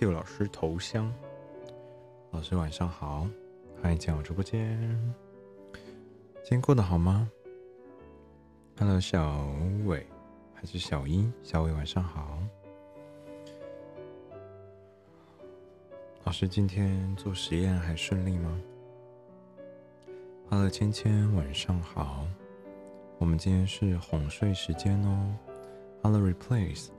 秀老师头像。老师晚上好，欢迎进我直播间。今天过得好吗？Hello，小伟还是小英？小伟晚上好。老师今天做实验还顺利吗？Hello，芊芊晚上好。我们今天是哄睡时间哦。Hello，Replace。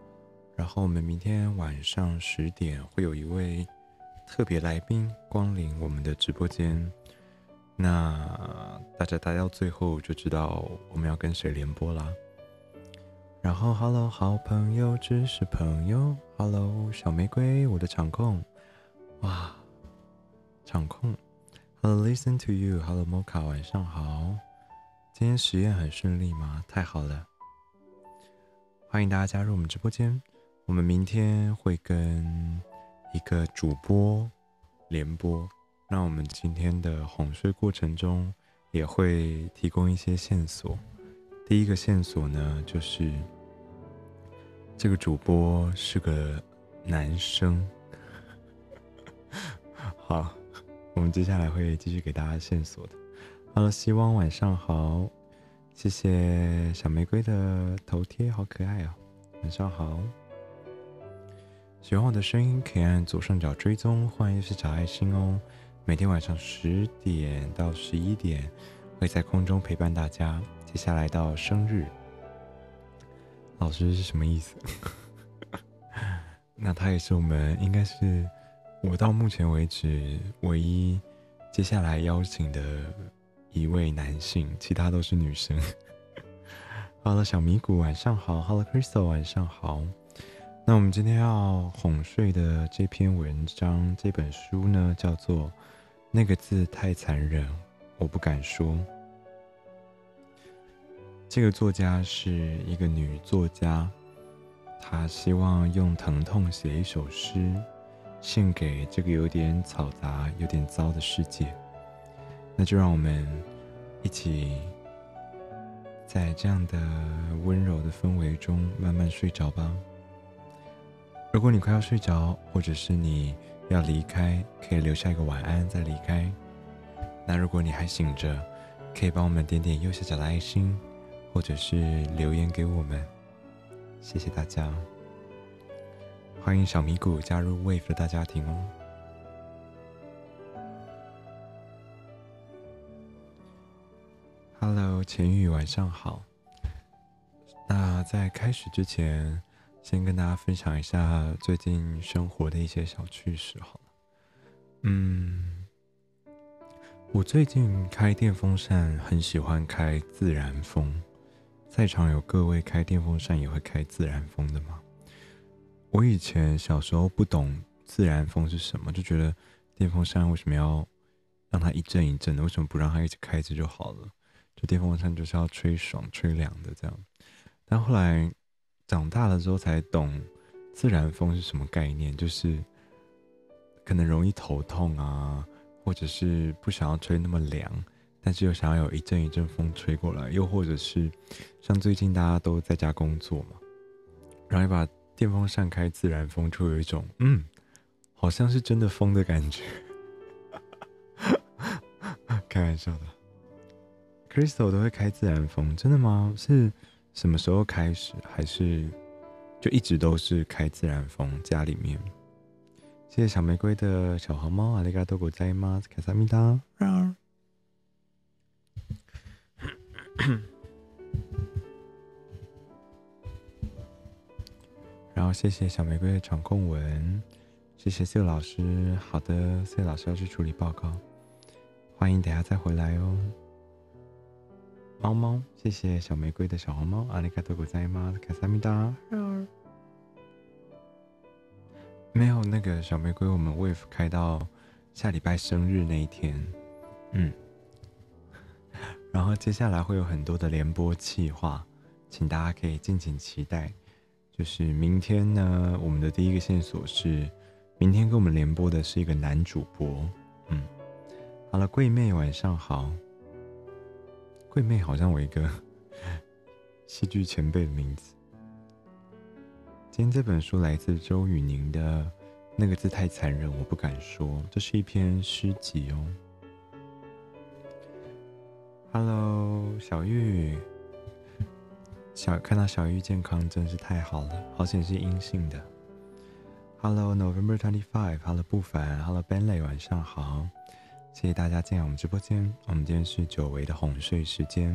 然后我们明天晚上十点会有一位特别来宾光临我们的直播间，那大家待到最后就知道我们要跟谁联播啦。然后，Hello，好朋友只是朋友。Hello，小玫瑰，我的场控，哇，场控。Hello，Listen to you。Hello，Mocha，晚上好。今天实验很顺利吗？太好了，欢迎大家加入我们直播间。我们明天会跟一个主播联播，那我们今天的哄睡过程中也会提供一些线索。第一个线索呢，就是这个主播是个男生。好，我们接下来会继续给大家线索的。Hello，希望晚上好，谢谢小玫瑰的头贴，好可爱啊！晚上好。喜欢我的声音，可以按左上角追踪，欢迎是小爱心哦。每天晚上十点到十一点，会在空中陪伴大家。接下来到生日，老师是什么意思？那他也是我们应该是我到目前为止唯一接下来邀请的一位男性，其他都是女生。好了，小米谷晚上好，Hello Crystal 晚上好。那我们今天要哄睡的这篇文章，这本书呢，叫做《那个字太残忍，我不敢说》。这个作家是一个女作家，她希望用疼痛写一首诗，献给这个有点嘈杂、有点糟的世界。那就让我们一起在这样的温柔的氛围中慢慢睡着吧。如果你快要睡着，或者是你要离开，可以留下一个晚安再离开。那如果你还醒着，可以帮我们点点右下角的爱心，或者是留言给我们。谢谢大家，欢迎小米谷加入 Wave 的大家庭哦。Hello，钱宇，晚上好。那在开始之前。先跟大家分享一下最近生活的一些小趣事，好了。嗯，我最近开电风扇，很喜欢开自然风。在场有各位开电风扇也会开自然风的吗？我以前小时候不懂自然风是什么，就觉得电风扇为什么要让它一阵一阵的？为什么不让它一直开着就好了？就电风扇就是要吹爽、吹凉的这样。但后来。长大了之后才懂，自然风是什么概念，就是可能容易头痛啊，或者是不想要吹那么凉，但是又想要有一阵一阵风吹过来，又或者是像最近大家都在家工作嘛，然后把电风扇开自然风，就有一种嗯，好像是真的风的感觉。开玩笑的，Crystal 都会开自然风，真的吗？是。什么时候开始？还是就一直都是开自然风？家里面，谢谢小玫瑰的小黄猫，阿里嘎多狗在吗？卡萨米达。然后谢谢小玫瑰的场控文，谢谢谢老师。好的，谢老师要去处理报告，欢迎等下再回来哦。猫猫，谢谢小玫瑰的小红猫，阿里卡多古在吗？卡萨米达。没有那个小玫瑰，我们 wave 开到下礼拜生日那一天，嗯，然后接下来会有很多的联播计划，请大家可以敬请期待。就是明天呢，我们的第一个线索是，明天跟我们联播的是一个男主播，嗯，好了，贵妹晚上好。桂妹好像我一个 戏剧前辈的名字。今天这本书来自周雨宁的《那个字太残忍，我不敢说。这是一篇诗集哦。Hello，小玉，小看到小玉健康真是太好了，好险是阴性的。Hello，November twenty five，Hello 不凡，Hello Benley，晚上好，谢谢大家进来我们直播间。我们今天是久违的哄睡时间，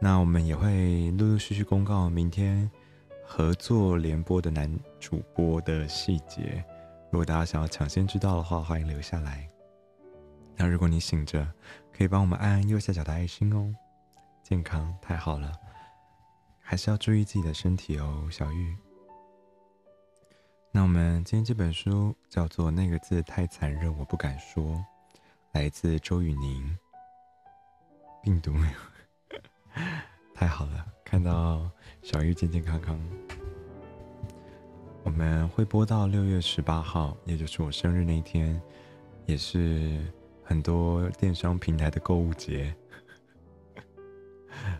那我们也会陆陆续续公告明天合作联播的男主播的细节。如果大家想要抢先知道的话，欢迎留下来。那如果你醒着，可以帮我们按右下角的爱心哦。健康太好了，还是要注意自己的身体哦，小玉。那我们今天这本书叫做《那个字太残忍，我不敢说》，来自周雨宁。病毒没有，太好了，看到小玉健健康康。我们会播到六月十八号，也就是我生日那一天，也是。很多电商平台的购物节，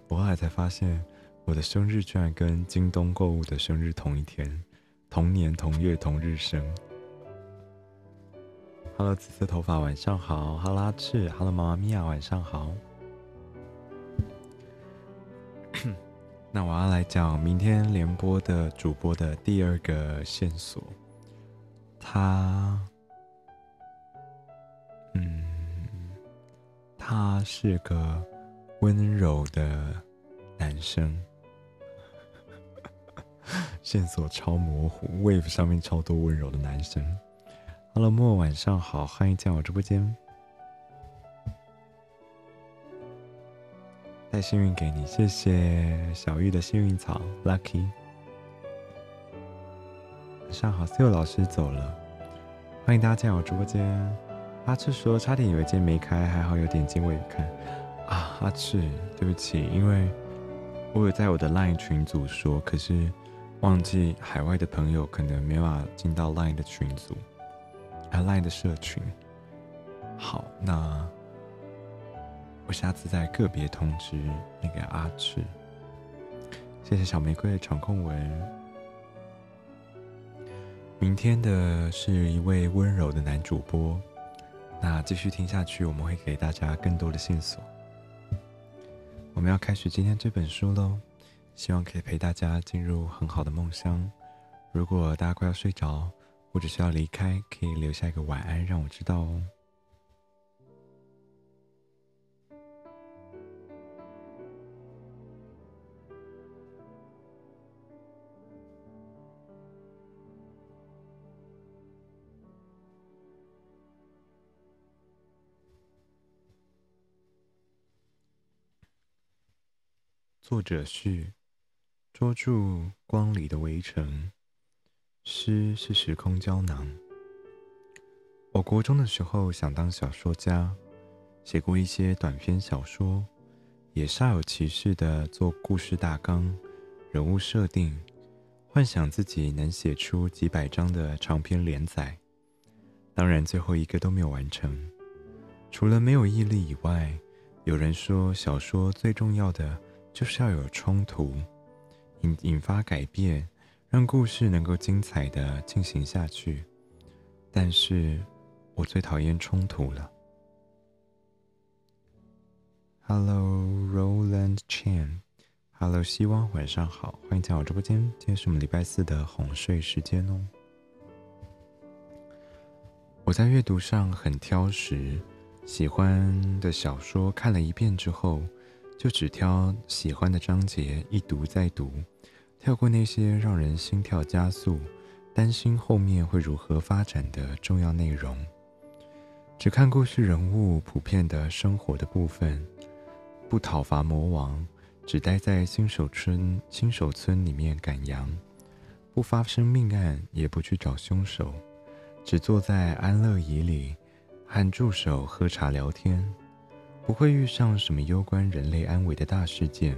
我后来才发现，我的生日居然跟京东购物的生日同一天，同年同月同日生。Hello，紫色头发，晚上好。哈拉赤。Hello，妈妈咪呀，晚上好。那我要来讲明天联播的主播的第二个线索，他，嗯。他是个温柔的男生，线索超模糊，Wave 上面超多温柔的男生。Hello，莫晚上好，欢迎进我直播间。带幸运给你，谢谢小玉的幸运草，Lucky。晚上好，C 老师走了，欢迎大家进我直播间。阿赤说：“差点以为今天没开，还好有点进未看。”啊，阿赤，对不起，因为我有在我的 LINE 群组说，可是忘记海外的朋友可能没法进到 LINE 的群组，，LINE 的社群。好，那我下次再个别通知那个阿志。谢谢小玫瑰的场控文。明天的是一位温柔的男主播。那继续听下去，我们会给大家更多的线索。我们要开始今天这本书喽，希望可以陪大家进入很好的梦乡。如果大家快要睡着，或者是要离开，可以留下一个晚安，让我知道哦。作者序：捉住光里的围城。诗是时空胶囊。我国中的时候想当小说家，写过一些短篇小说，也煞有其事的做故事大纲、人物设定，幻想自己能写出几百章的长篇连载。当然，最后一个都没有完成。除了没有毅力以外，有人说小说最重要的。就是要有冲突，引引发改变，让故事能够精彩的进行下去。但是，我最讨厌冲突了。Hello, Roland Chan. Hello，希望晚上好，欢迎进我直播间。今天是我们礼拜四的哄睡时间哦。我在阅读上很挑食，喜欢的小说看了一遍之后。就只挑喜欢的章节一读再读，跳过那些让人心跳加速、担心后面会如何发展的重要内容，只看故事人物普遍的生活的部分。不讨伐魔王，只待在新手村新手村里面赶羊，不发生命案，也不去找凶手，只坐在安乐椅里和助手喝茶聊天。不会遇上什么攸关人类安危的大事件，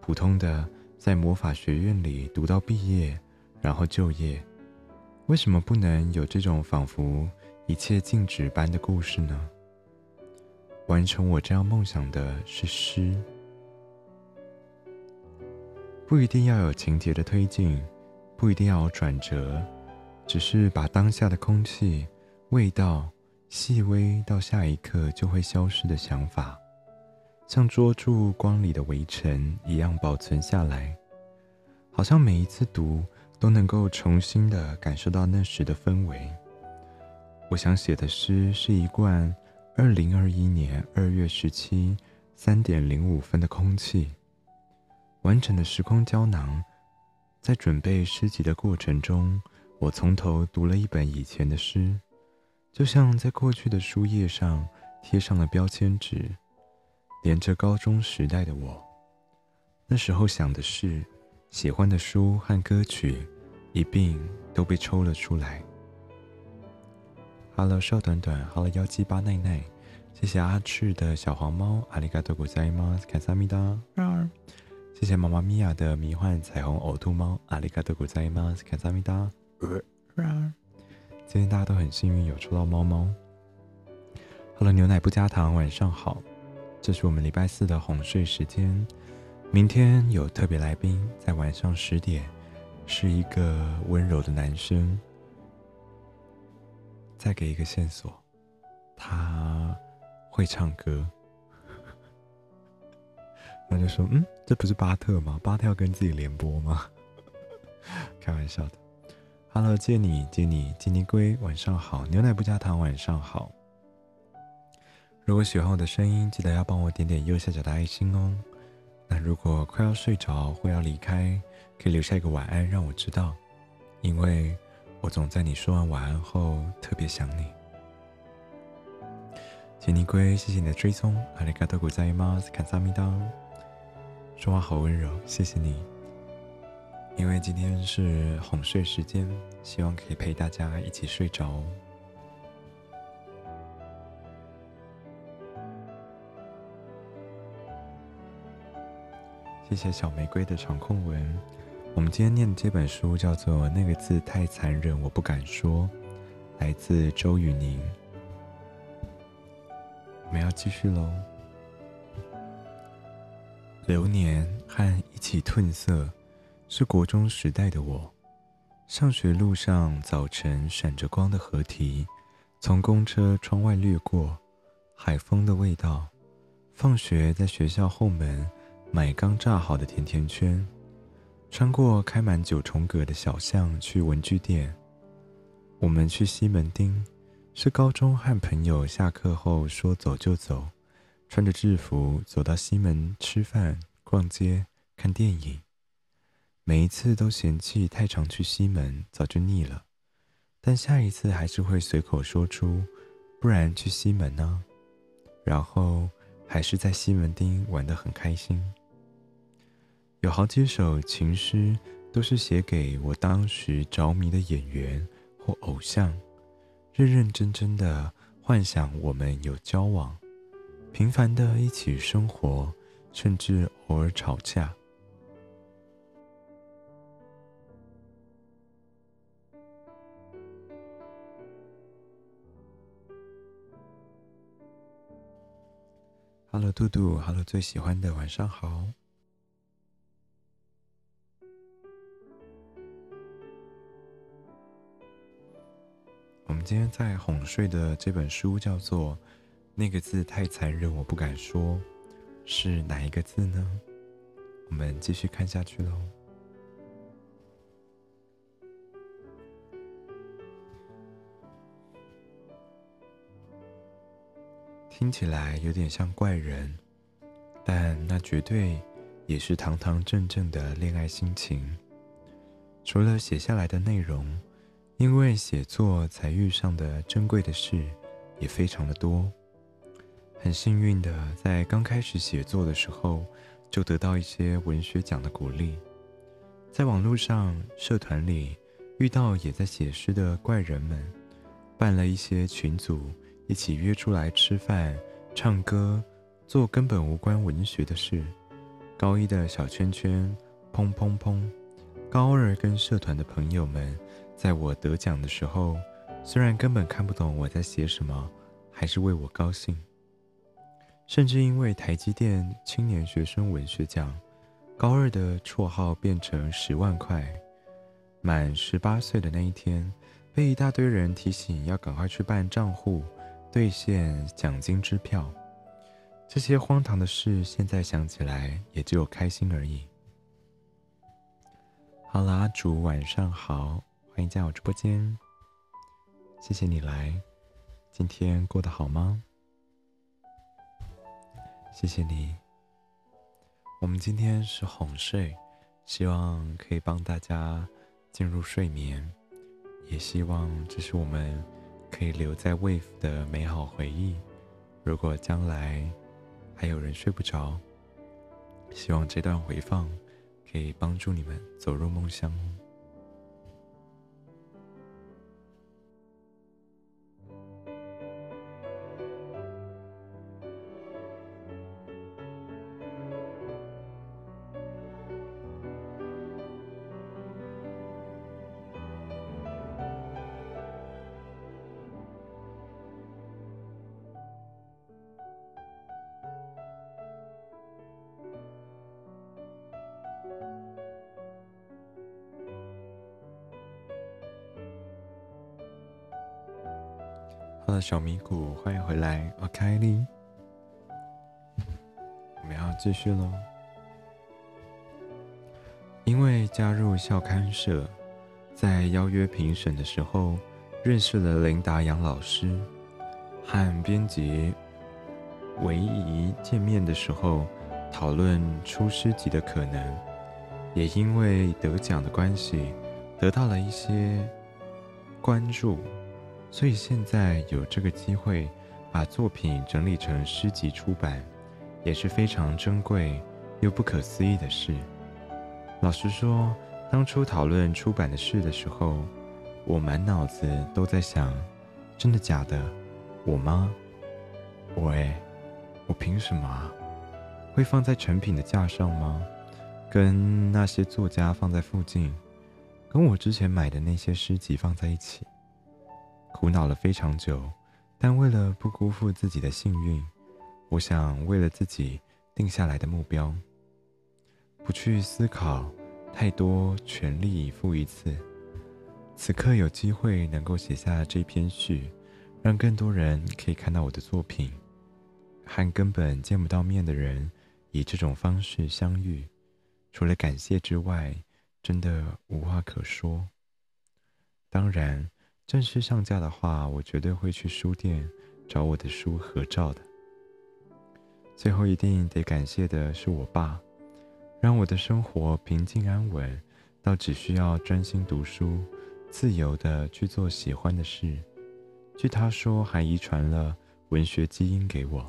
普通的在魔法学院里读到毕业，然后就业。为什么不能有这种仿佛一切静止般的故事呢？完成我这样梦想的是诗，不一定要有情节的推进，不一定要有转折，只是把当下的空气、味道细微到下一刻就会消失的想法，像捉住光里的微尘一样保存下来，好像每一次读都能够重新的感受到那时的氛围。我想写的诗是一罐二零二一年二月十七三点零五分的空气，完整的时空胶囊。在准备诗集的过程中，我从头读了一本以前的诗，就像在过去的书页上贴上了标签纸，连着高中时代的我。那时候想的是，喜欢的书和歌曲一并都被抽了出来。Hello，少短短，Hello，幺七八奈奈，谢谢阿赤的小黄猫，阿里嘎多古在吗？卡萨米达。谢谢妈妈咪呀的迷幻彩虹呕吐猫，阿里嘎多古在吗？卡萨米达。今天大家都很幸运有抽到猫猫。Hello，牛奶不加糖，晚上好。这是我们礼拜四的哄睡时间。明天有特别来宾，在晚上十点，是一个温柔的男生。再给一个线索，他会唱歌。那就说，嗯，这不是巴特吗？巴特要跟自己联播吗？开玩笑的。Hello，借你，借你，金尼龟，晚上好。牛奶不加糖，晚上好。如果喜欢我的声音，记得要帮我点点右下角的爱心哦。那如果快要睡着或要离开，可以留下一个晚安，让我知道，因为我总在你说完晚安后特别想你。金尼龟，谢谢你的追踪。阿里嘎多古在吗？卡萨米达。说话好温柔，谢谢你。因为今天是哄睡时间，希望可以陪大家一起睡着。谢谢小玫瑰的长空文。我们今天念的这本书叫做《那个字太残忍，我不敢说》，来自周雨宁。我们要继续喽。流年和一起褪色，是国中时代的我。上学路上，早晨闪着光的河堤，从公车窗外掠过，海风的味道。放学在学校后门买刚炸好的甜甜圈，穿过开满九重葛的小巷去文具店。我们去西门町，是高中和朋友下课后说走就走。穿着制服走到西门吃饭、逛街、看电影，每一次都嫌弃太常去西门，早就腻了。但下一次还是会随口说出：“不然去西门呢？”然后还是在西门町玩得很开心。有好几首情诗都是写给我当时着迷的演员或偶像，认认真真的幻想我们有交往。平凡的一起生活，甚至偶尔吵架。Hello，杜杜，Hello，最喜欢的晚上好。我们今天在哄睡的这本书叫做。那个字太残忍，我不敢说，是哪一个字呢？我们继续看下去喽。听起来有点像怪人，但那绝对也是堂堂正正的恋爱心情。除了写下来的内容，因为写作才遇上的珍贵的事也非常的多。很幸运的，在刚开始写作的时候，就得到一些文学奖的鼓励。在网络上、社团里遇到也在写诗的怪人们，办了一些群组，一起约出来吃饭、唱歌，做根本无关文学的事。高一的小圈圈，砰砰砰；高二跟社团的朋友们，在我得奖的时候，虽然根本看不懂我在写什么，还是为我高兴。甚至因为台积电青年学生文学奖，高二的绰号变成十万块。满十八岁的那一天，被一大堆人提醒要赶快去办账户，兑现奖金支票。这些荒唐的事，现在想起来也只有开心而已。好啦，阿主，晚上好，欢迎进我直播间。谢谢你来，今天过得好吗？谢谢你。我们今天是哄睡，希望可以帮大家进入睡眠，也希望这是我们可以留在 Wave 的美好回忆。如果将来还有人睡不着，希望这段回放可以帮助你们走入梦乡。小米谷，欢迎回来，我凯莉。我们要继续喽。因为加入校刊社，在邀约评审的时候，认识了林达阳老师，和编辑唯一见面的时候，讨论出诗集的可能，也因为得奖的关系，得到了一些关注。所以现在有这个机会，把作品整理成诗集出版，也是非常珍贵又不可思议的事。老实说，当初讨论出版的事的时候，我满脑子都在想：真的假的？我吗？我哎，我凭什么啊？会放在成品的架上吗？跟那些作家放在附近，跟我之前买的那些诗集放在一起？苦恼了非常久，但为了不辜负自己的幸运，我想为了自己定下来的目标，不去思考太多，全力以赴一次。此刻有机会能够写下这篇序，让更多人可以看到我的作品，和根本见不到面的人以这种方式相遇，除了感谢之外，真的无话可说。当然。正式上架的话，我绝对会去书店找我的书合照的。最后一定得感谢的是我爸，让我的生活平静安稳，到只需要专心读书，自由的去做喜欢的事。据他说，还遗传了文学基因给我。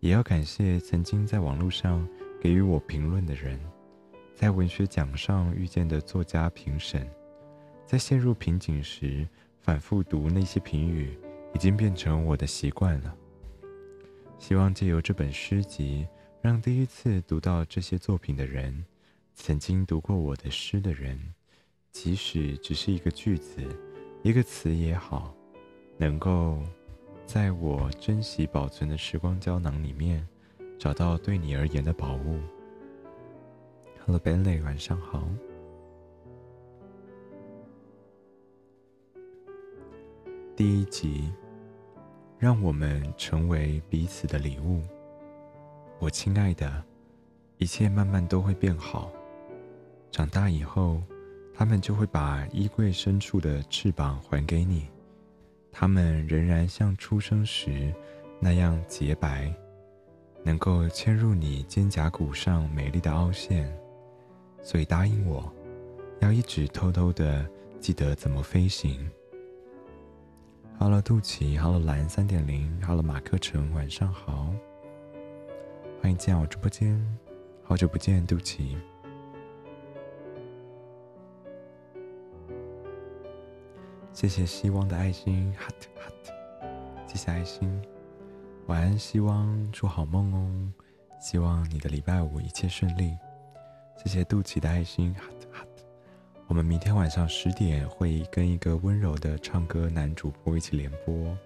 也要感谢曾经在网络上给予我评论的人，在文学奖上遇见的作家评审。在陷入瓶颈时，反复读那些评语，已经变成我的习惯了。希望借由这本诗集，让第一次读到这些作品的人，曾经读过我的诗的人，即使只是一个句子、一个词也好，能够在我珍惜保存的时光胶囊里面，找到对你而言的宝物。Hello，Benley，晚上好。第一集，让我们成为彼此的礼物。我亲爱的，一切慢慢都会变好。长大以后，他们就会把衣柜深处的翅膀还给你，他们仍然像出生时那样洁白，能够嵌入你肩胛骨上美丽的凹陷。所以答应我，要一直偷偷的记得怎么飞行。Hello，杜奇，Hello，蓝三点零，Hello，马克成，晚上好，欢迎进我直播间，好久不见，杜奇，谢谢希望的爱心，Hot Hot，谢谢爱心，晚安，希望。祝好梦哦，希望你的礼拜五一切顺利，谢谢杜奇的爱心，Hot。我们明天晚上十点会跟一个温柔的唱歌男主播一起联播，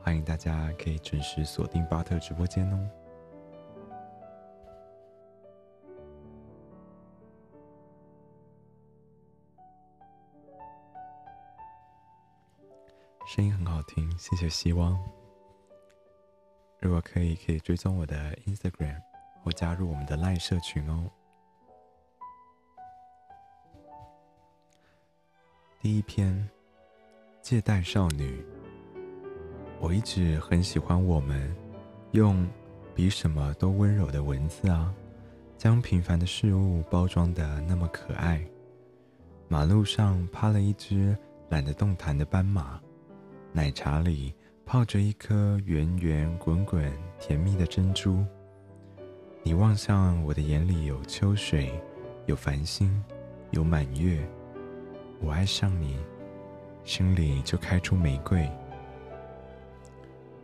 欢迎大家可以准时锁定巴特直播间哦。声音很好听，谢谢希望。如果可以，可以追踪我的 Instagram 或加入我们的赖社群哦。第一篇，借贷少女。我一直很喜欢我们用比什么都温柔的文字啊，将平凡的事物包装的那么可爱。马路上趴了一只懒得动弹的斑马，奶茶里泡着一颗圆圆滚滚甜蜜的珍珠。你望向我的眼里有秋水，有繁星，有满月。我爱上你，心里就开出玫瑰。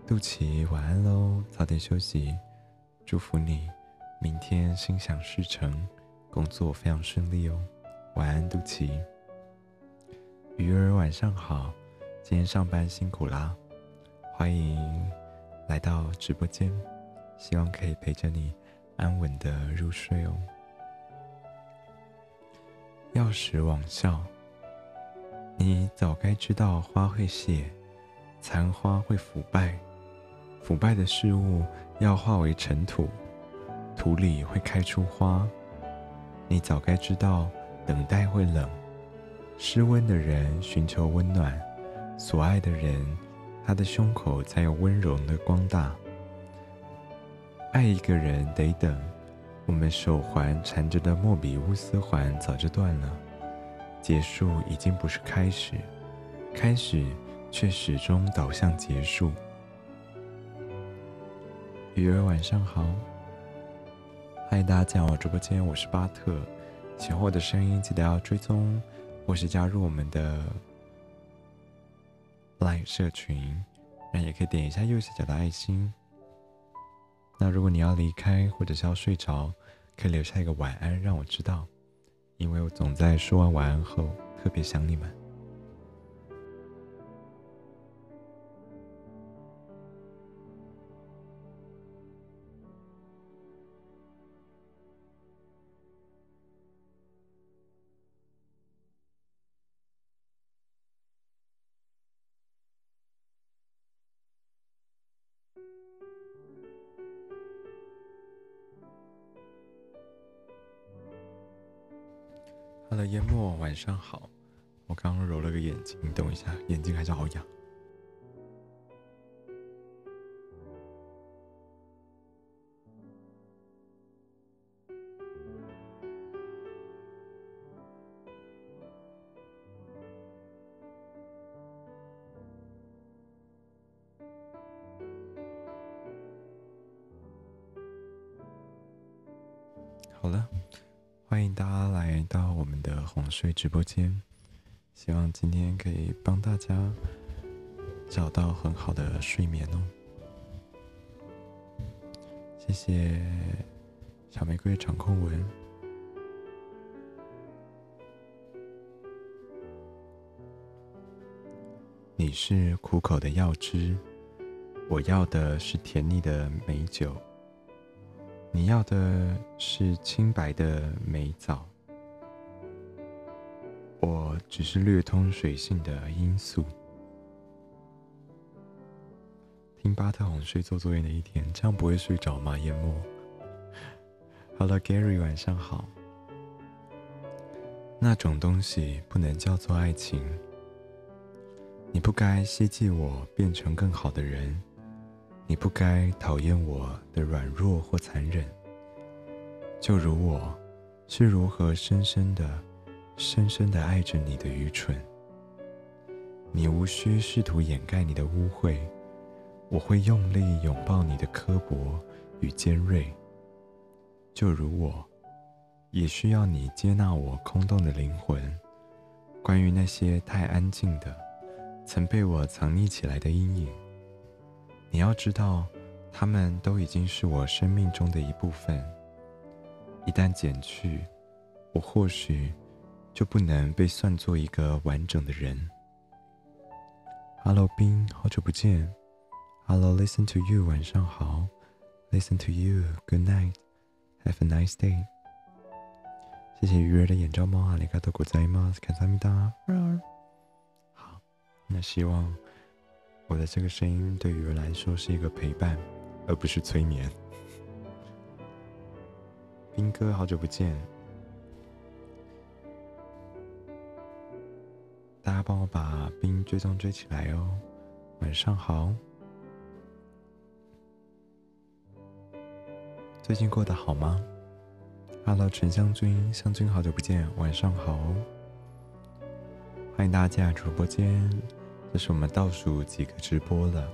杜琪，晚安喽，早点休息。祝福你，明天心想事成，工作非常顺利哦。晚安，杜琪。鱼儿晚上好，今天上班辛苦啦，欢迎来到直播间，希望可以陪着你安稳的入睡哦。钥匙网校，你早该知道花会谢，残花会腐败，腐败的事物要化为尘土，土里会开出花。你早该知道，等待会冷。失温的人寻求温暖，所爱的人，他的胸口才有温柔的光大。爱一个人得等，我们手环缠着的莫比乌斯环早就断了，结束已经不是开始，开始却始终导向结束。鱼儿晚上好，欢迎大家进入我直播间，我是巴特，喜欢我的声音记得要追踪。或是加入我们的 Line 社群，那也可以点一下右下角的爱心。那如果你要离开或者是要睡着，可以留下一个晚安，让我知道，因为我总在说完晚安后特别想你们。晚上好。我刚刚揉了个眼睛，等一下，眼睛还是好痒。睡直播间，希望今天可以帮大家找到很好的睡眠哦。谢谢小玫瑰掌控文。你是苦口的药汁，我要的是甜腻的美酒。你要的是清白的美枣，我只是略通水性的罂粟。听巴特哄睡做作业的一天，这样不会睡着吗？淹没。好了，Gary，晚上好。那种东西不能叫做爱情。你不该希冀我变成更好的人。你不该讨厌我的软弱或残忍，就如我是如何深深的、深深的爱着你的愚蠢。你无需试图掩盖你的污秽，我会用力拥抱你的刻薄与尖锐。就如我，也需要你接纳我空洞的灵魂，关于那些太安静的、曾被我藏匿起来的阴影。你要知道，他们都已经是我生命中的一部分。一旦减去，我或许就不能被算作一个完整的人。Hello，冰，好久不见。Hello，listen to you，晚上好。Listen to you，good night，have a nice day。谢谢鱼儿的眼罩猫阿里嘎多古在吗？卡萨米达。好，那希望。我的这个声音对于来说是一个陪伴，而不是催眠。兵哥，好久不见！大家帮我把兵追踪追起来哦。晚上好，最近过得好吗？Hello，陈香君，香君，好久不见，晚上好。欢迎大家进来直播间，这是我们倒数几个直播了。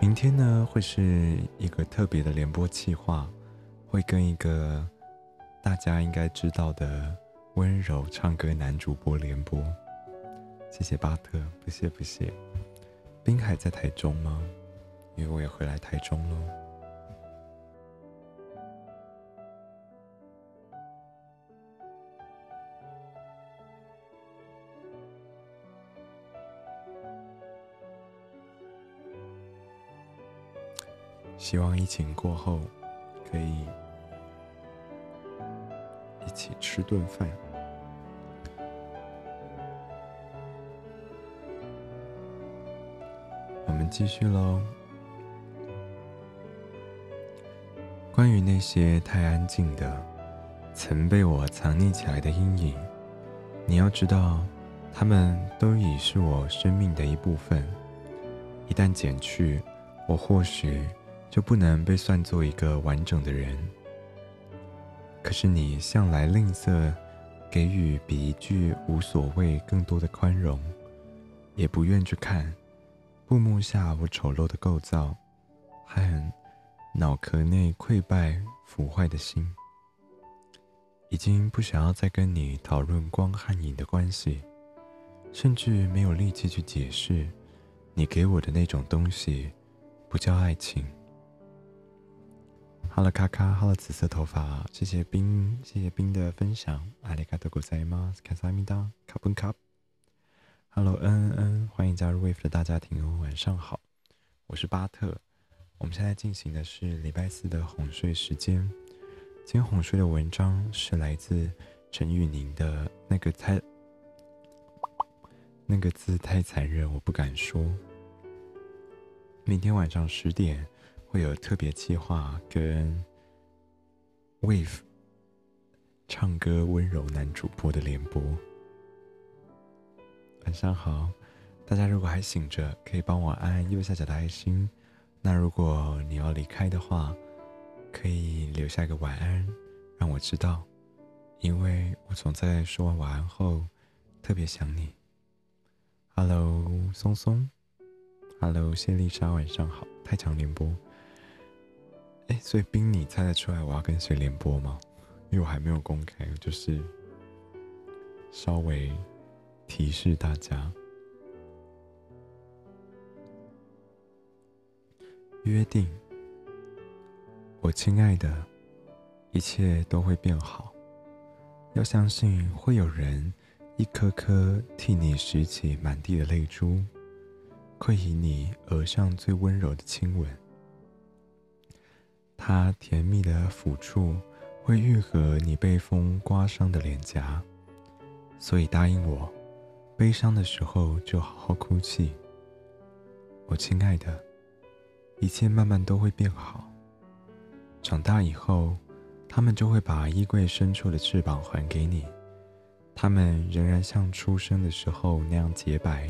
明天呢，会是一个特别的联播计划，会跟一个大家应该知道的温柔唱歌男主播联播。谢谢巴特，不谢不谢。滨海在台中吗？因为我也回来台中喽。希望疫情过后，可以一起吃顿饭。继续喽。关于那些太安静的、曾被我藏匿起来的阴影，你要知道，他们都已是我生命的一部分。一旦减去，我或许。就不能被算作一个完整的人。可是你向来吝啬给予比一句无所谓更多的宽容，也不愿去看布幕下我丑陋的构造和脑壳内溃败腐坏的心。已经不想要再跟你讨论光和影的关系，甚至没有力气去解释你给我的那种东西不叫爱情。Hello，卡卡，Hello，紫色头发，谢谢冰，谢谢冰的分享，阿里卡多古塞吗？卡萨米达，卡本卡。Hello，恩恩恩，欢迎加入 Wave 的大家庭哦，晚上好，我是巴特，我们现在进行的是礼拜四的哄睡时间。今天哄睡的文章是来自陈玉宁的那个太，那个字太残忍，我不敢说。明天晚上十点。会有特别计划跟 Wave 唱歌温柔男主播的联播。晚上好，大家如果还醒着，可以帮我按右下角的爱心。那如果你要离开的话，可以留下一个晚安，让我知道，因为我总在说完晚安后特别想你。Hello，松松。Hello，谢丽莎，晚上好。太强联播。哎，所以冰，你猜得出来我要跟谁联播吗？因为我还没有公开，就是稍微提示大家。约定，我亲爱的，一切都会变好。要相信会有人一颗颗替你拾起满地的泪珠，会以你额上最温柔的亲吻。它甜蜜的抚触会愈合你被风刮伤的脸颊，所以答应我，悲伤的时候就好好哭泣。我亲爱的，一切慢慢都会变好。长大以后，他们就会把衣柜深处的翅膀还给你，它们仍然像出生的时候那样洁白，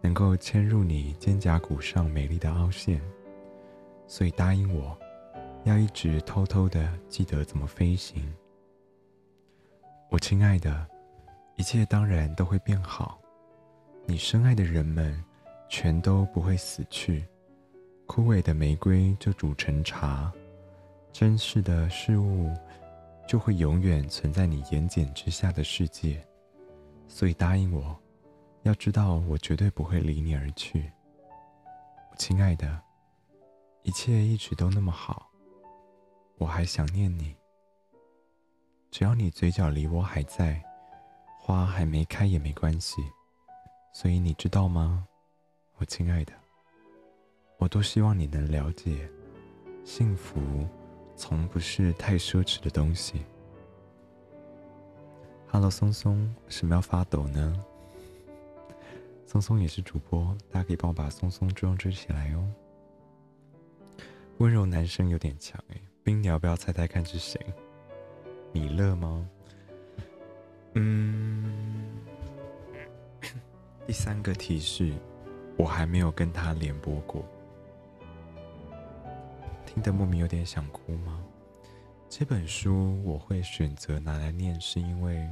能够嵌入你肩胛骨上美丽的凹陷。所以答应我。要一直偷偷的记得怎么飞行，我亲爱的，一切当然都会变好。你深爱的人们全都不会死去，枯萎的玫瑰就煮成茶，珍视的事物就会永远存在你眼睑之下的世界。所以答应我，要知道我绝对不会离你而去。亲爱的，一切一直都那么好。我还想念你。只要你嘴角离我还在，花还没开也没关系。所以你知道吗，我亲爱的，我多希望你能了解，幸福从不是太奢侈的东西。Hello，松松，为什么要发抖呢？松松也是主播，大家可以帮我把松松追追起来哦。温柔男生有点强哎，冰，你要不要猜猜看是谁？米勒吗？嗯。第三个提示，我还没有跟他联播过。听得莫名有点想哭吗？这本书我会选择拿来念，是因为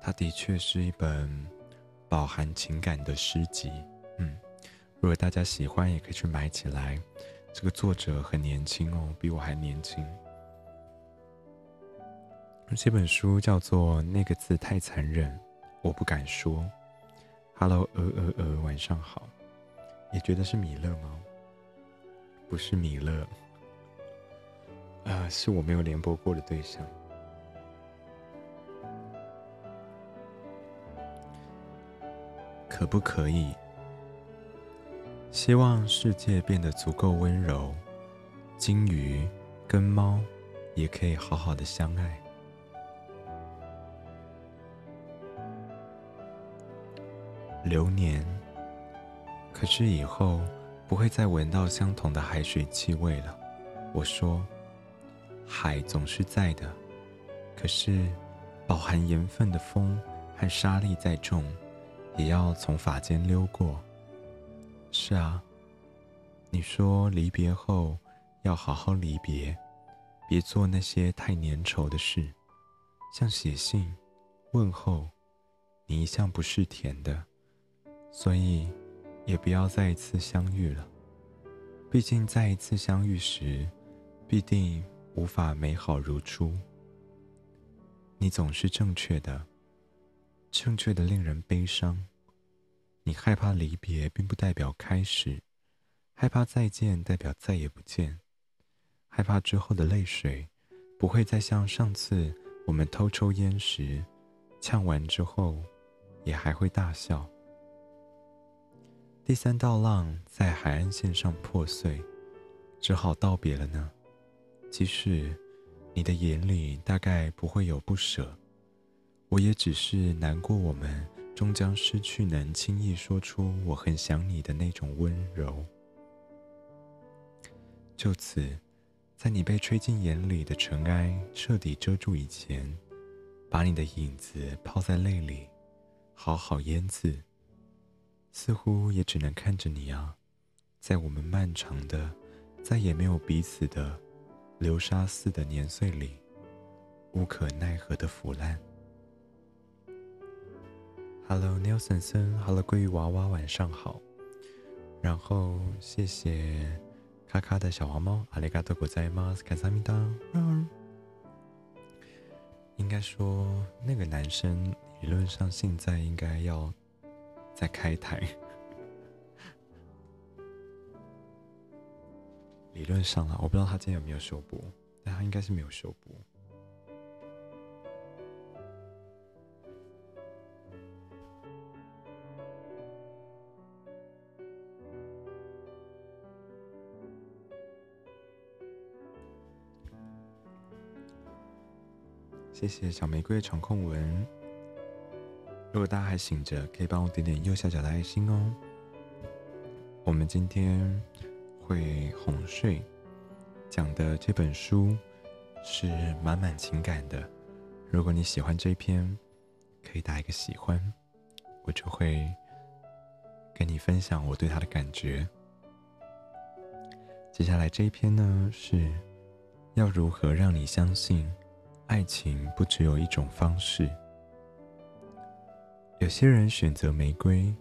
它的确是一本饱含情感的诗集。嗯，如果大家喜欢，也可以去买起来。这个作者很年轻哦，比我还年轻。这本书叫做《那个字太残忍》，我不敢说。Hello，鹅鹅鹅，晚上好。也觉得是米勒吗？不是米勒，啊，是我没有联播过的对象。可不可以？希望世界变得足够温柔，金鱼跟猫也可以好好的相爱。流年，可是以后不会再闻到相同的海水气味了。我说，海总是在的，可是饱含盐分的风和沙粒再重，也要从发间溜过。是啊，你说离别后要好好离别，别做那些太粘稠的事，像写信问候，你一向不是甜的，所以也不要再一次相遇了。毕竟再一次相遇时，必定无法美好如初。你总是正确的，正确的令人悲伤。你害怕离别，并不代表开始；害怕再见，代表再也不见；害怕之后的泪水，不会再像上次我们偷抽烟时，呛完之后也还会大笑。第三道浪在海岸线上破碎，只好道别了呢。即使你的眼里大概不会有不舍，我也只是难过我们。终将失去能轻易说出“我很想你”的那种温柔。就此，在你被吹进眼里的尘埃彻底遮住以前，把你的影子泡在泪里，好好腌渍。似乎也只能看着你啊，在我们漫长的、再也没有彼此的流沙似的年岁里，无可奈何的腐烂。Hello Nelson 森，Hello 鲑鱼娃娃，晚上好。然后谢谢卡卡的小黄猫，阿里嘎多果在吗？卡萨米达。应该说那个男生理论上现在应该要在开台，理论上啊，我不知道他今天有没有收播，但他应该是没有收播。谢谢小玫瑰场控文。如果大家还醒着，可以帮我点点右下角的爱心哦。我们今天会哄睡，讲的这本书是满满情感的。如果你喜欢这篇，可以打一个喜欢，我就会跟你分享我对它的感觉。接下来这一篇呢，是要如何让你相信。爱情不只有一种方式。有些人选择玫瑰，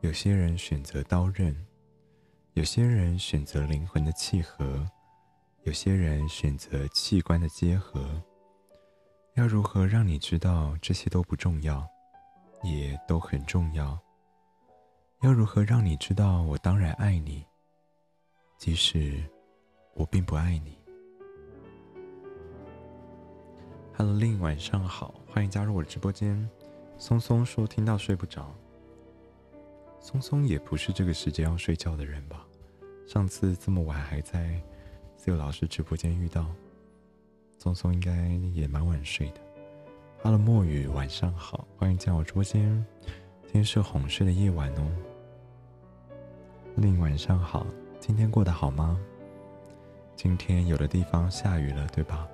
有些人选择刀刃，有些人选择灵魂的契合，有些人选择器官的结合。要如何让你知道这些都不重要，也都很重要？要如何让你知道我当然爱你，即使我并不爱你？Hello，令晚上好，欢迎加入我的直播间。松松说听到睡不着，松松也不是这个时间要睡觉的人吧？上次这么晚还在自由老师直播间遇到，松松应该也蛮晚睡的。Hello，墨雨晚上好，欢迎进我直播间。今天是哄睡的夜晚哦。另晚上好，今天过得好吗？今天有的地方下雨了，对吧？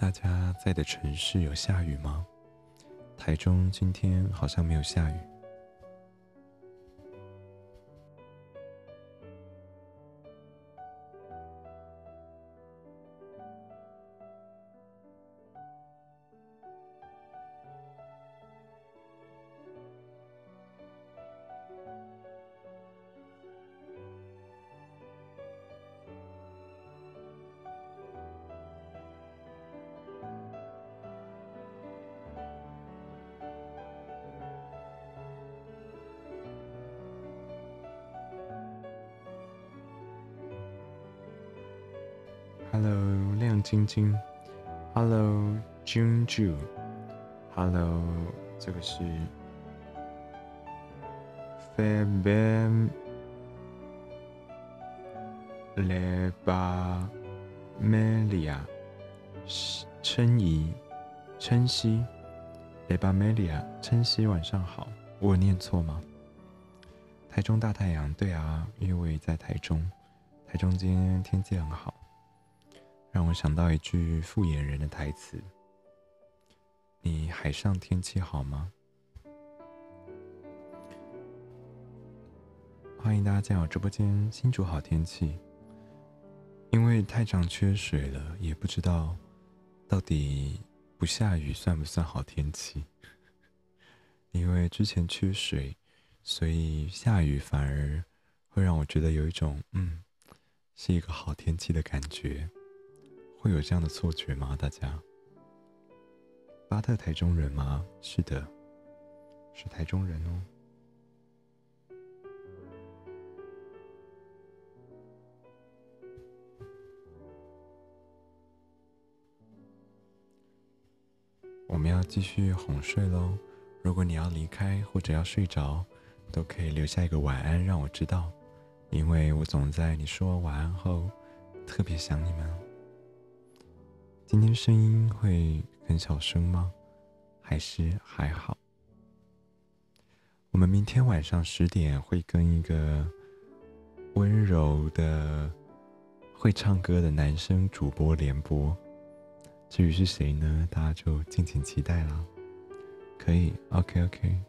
大家在的城市有下雨吗？台中今天好像没有下雨。晶晶。Hello，Junju。Hello，这个是 Febem Lebamelia，称怡，称西，Lebamelia，称西，晚上好。我念错吗？台中大太阳，对啊，因为在台中。台中今天天气很好。让我想到一句敷衍人的台词：“你海上天气好吗？”欢迎大家进入直播间。新竹好天气，因为太常缺水了，也不知道到底不下雨算不算好天气。因为之前缺水，所以下雨反而会让我觉得有一种嗯，是一个好天气的感觉。会有这样的错觉吗？大家，巴特台中人吗？是的，是台中人哦。我们要继续哄睡喽。如果你要离开或者要睡着，都可以留下一个晚安让我知道，因为我总在你说晚安后特别想你们。今天声音会很小声吗？还是还好？我们明天晚上十点会跟一个温柔的、会唱歌的男生主播联播。至于是谁呢？大家就敬请期待啦。可以，OK OK。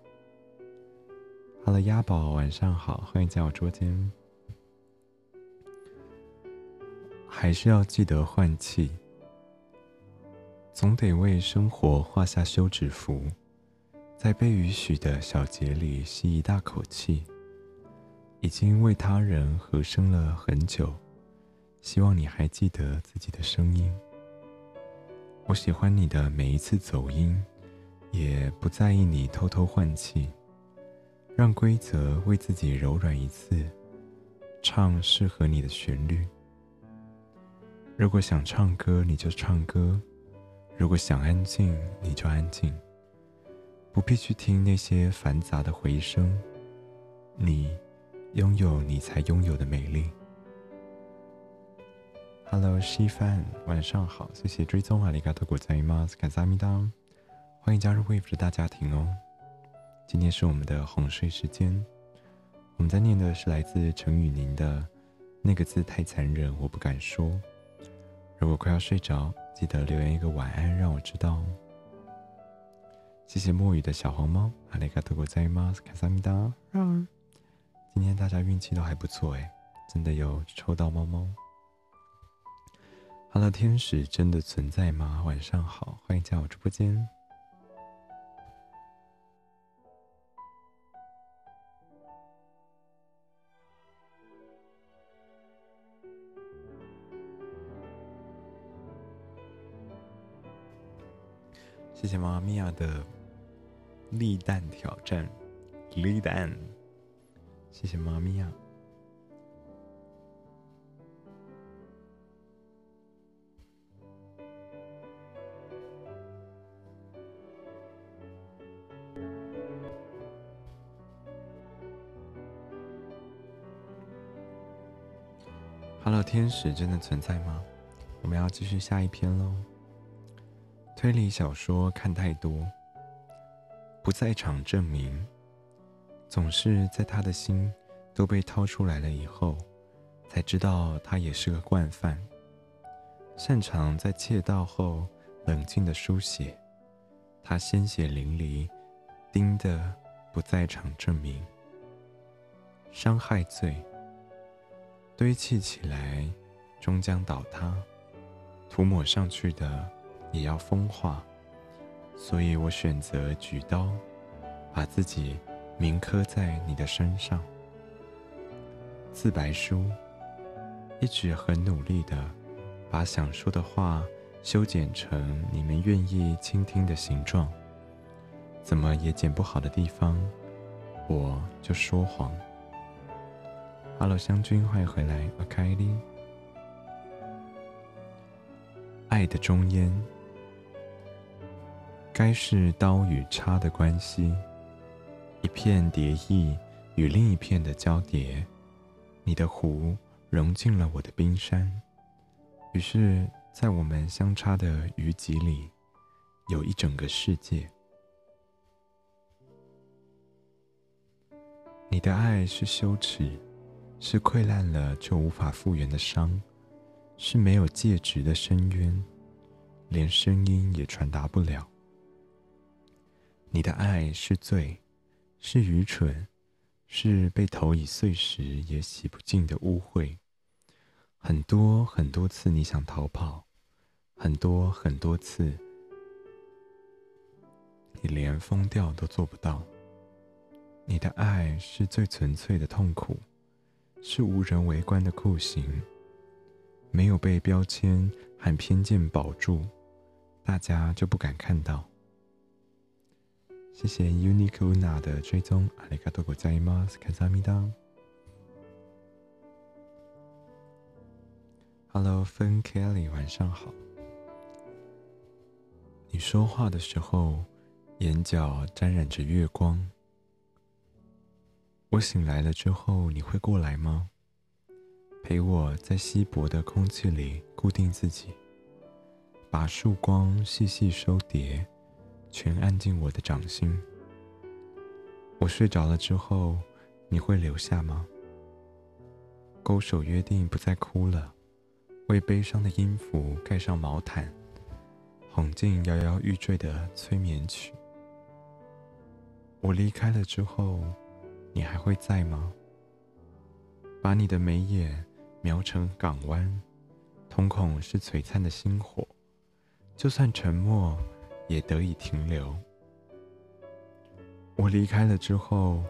好了，鸭宝晚上好，欢迎在我桌间。还是要记得换气。总得为生活画下休止符，在被允许的小节里吸一大口气。已经为他人和声了很久，希望你还记得自己的声音。我喜欢你的每一次走音，也不在意你偷偷换气。让规则为自己柔软一次，唱适合你的旋律。如果想唱歌，你就唱歌。如果想安静，你就安静，不必去听那些繁杂的回声。你拥有你才拥有的美丽。Hello，西范，晚上好，谢谢追踪阿里嘎多果在吗？感谢阿米达，欢迎加入 Wave 的大家庭哦。今天是我们的哄睡时间，我们在念的是来自陈雨宁的那个字太残忍，我不敢说。如果快要睡着。记得留言一个晚安，让我知道哦。谢谢墨雨的小黄猫，阿里嘎多ございます，卡萨米达。今天大家运气都还不错哎，真的有抽到猫猫。Hello，天使真的存在吗？晚上好，欢迎加我直播间。 谢谢妈咪呀的立蛋挑战，立蛋。谢谢妈咪呀。Hello，天使真的存在吗？我们要继续下一篇喽。推理小说看太多，不在场证明，总是在他的心都被掏出来了以后，才知道他也是个惯犯，擅长在窃盗后冷静的书写，他鲜血淋漓，盯的不在场证明，伤害罪堆砌起来，终将倒塌，涂抹上去的。也要风化，所以我选择举刀，把自己铭刻在你的身上。自白书，一直很努力的把想说的话修剪成你们愿意倾听的形状，怎么也剪不好的地方，我就说谎。Hello，香君，欢迎回来，a k a i 爱的中烟。该是刀与叉的关系，一片蝶翼与另一片的交叠，你的湖融进了我的冰山，于是，在我们相差的余几里，有一整个世界。你的爱是羞耻，是溃烂了就无法复原的伤，是没有介质的深渊，连声音也传达不了。你的爱是罪，是愚蠢，是被投以碎石也洗不净的污秽。很多很多次，你想逃跑；很多很多次，你连疯掉都做不到。你的爱是最纯粹的痛苦，是无人围观的酷刑，没有被标签和偏见保住，大家就不敢看到。谢谢 Unique Una 的追踪，阿里嘎多ございます。感谢米当。Hello，芬 Kelly，晚上好。你说话的时候，眼角沾染着月光。我醒来了之后，你会过来吗？陪我在稀薄的空气里固定自己，把束光细细收叠。 全按进我的掌心。我睡着了之后，你会留下吗？勾手约定不再哭了，为悲伤的音符盖上毛毯，哄进摇摇欲坠的催眠曲。我离开了之后，你还会在吗？把你的眉眼描成港湾，瞳孔是璀璨的星火，就算沉默。也得以停留。我离开了之后，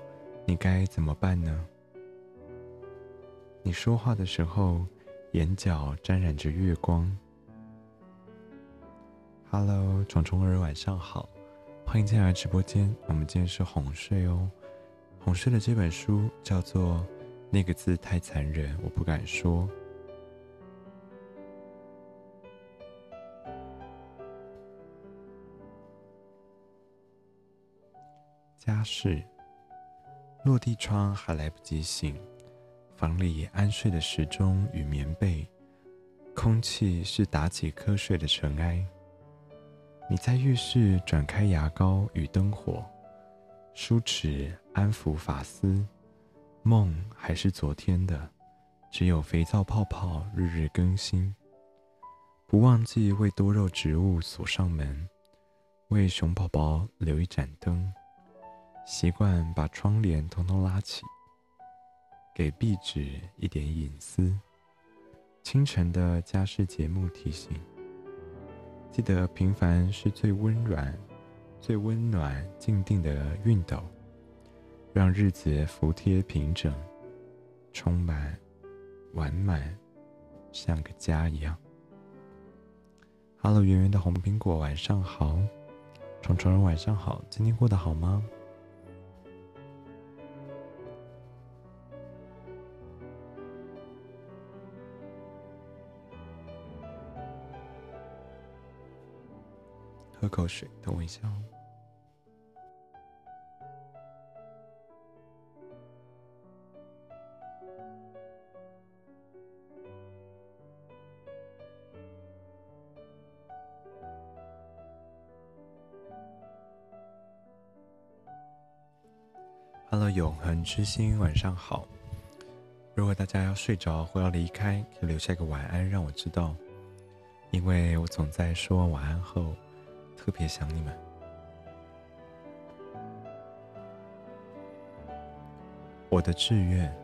你该怎么办呢？你说话的时候，眼角沾染着月光。Hello，虫虫儿，晚上好，欢迎进来直播间。我们今天是哄睡哦。哄睡的这本书叫做《那个字太残忍，我不敢说》。家事，落地窗还来不及醒，房里安睡的时钟与棉被，空气是打起瞌睡的尘埃。你在浴室转开牙膏与灯火，梳齿安抚发丝，梦还是昨天的，只有肥皂泡泡日日更新。不忘记为多肉植物锁上门，为熊宝宝留一盏灯。习惯把窗帘通通拉起，给壁纸一点隐私。清晨的家事节目提醒：记得平凡是最温软、最温暖、静定的熨斗，让日子服帖平整，充满完满，像个家一样。Hello，圆圆的红苹果，晚上好。虫虫，晚上好。今天过得好吗？喝口水等我一下哦。Hello 永恒之星晚上好。如果大家要睡着或要离开可以留下一个晚安让我知道。因为我总在说完晚安后特别想你们。我的志愿，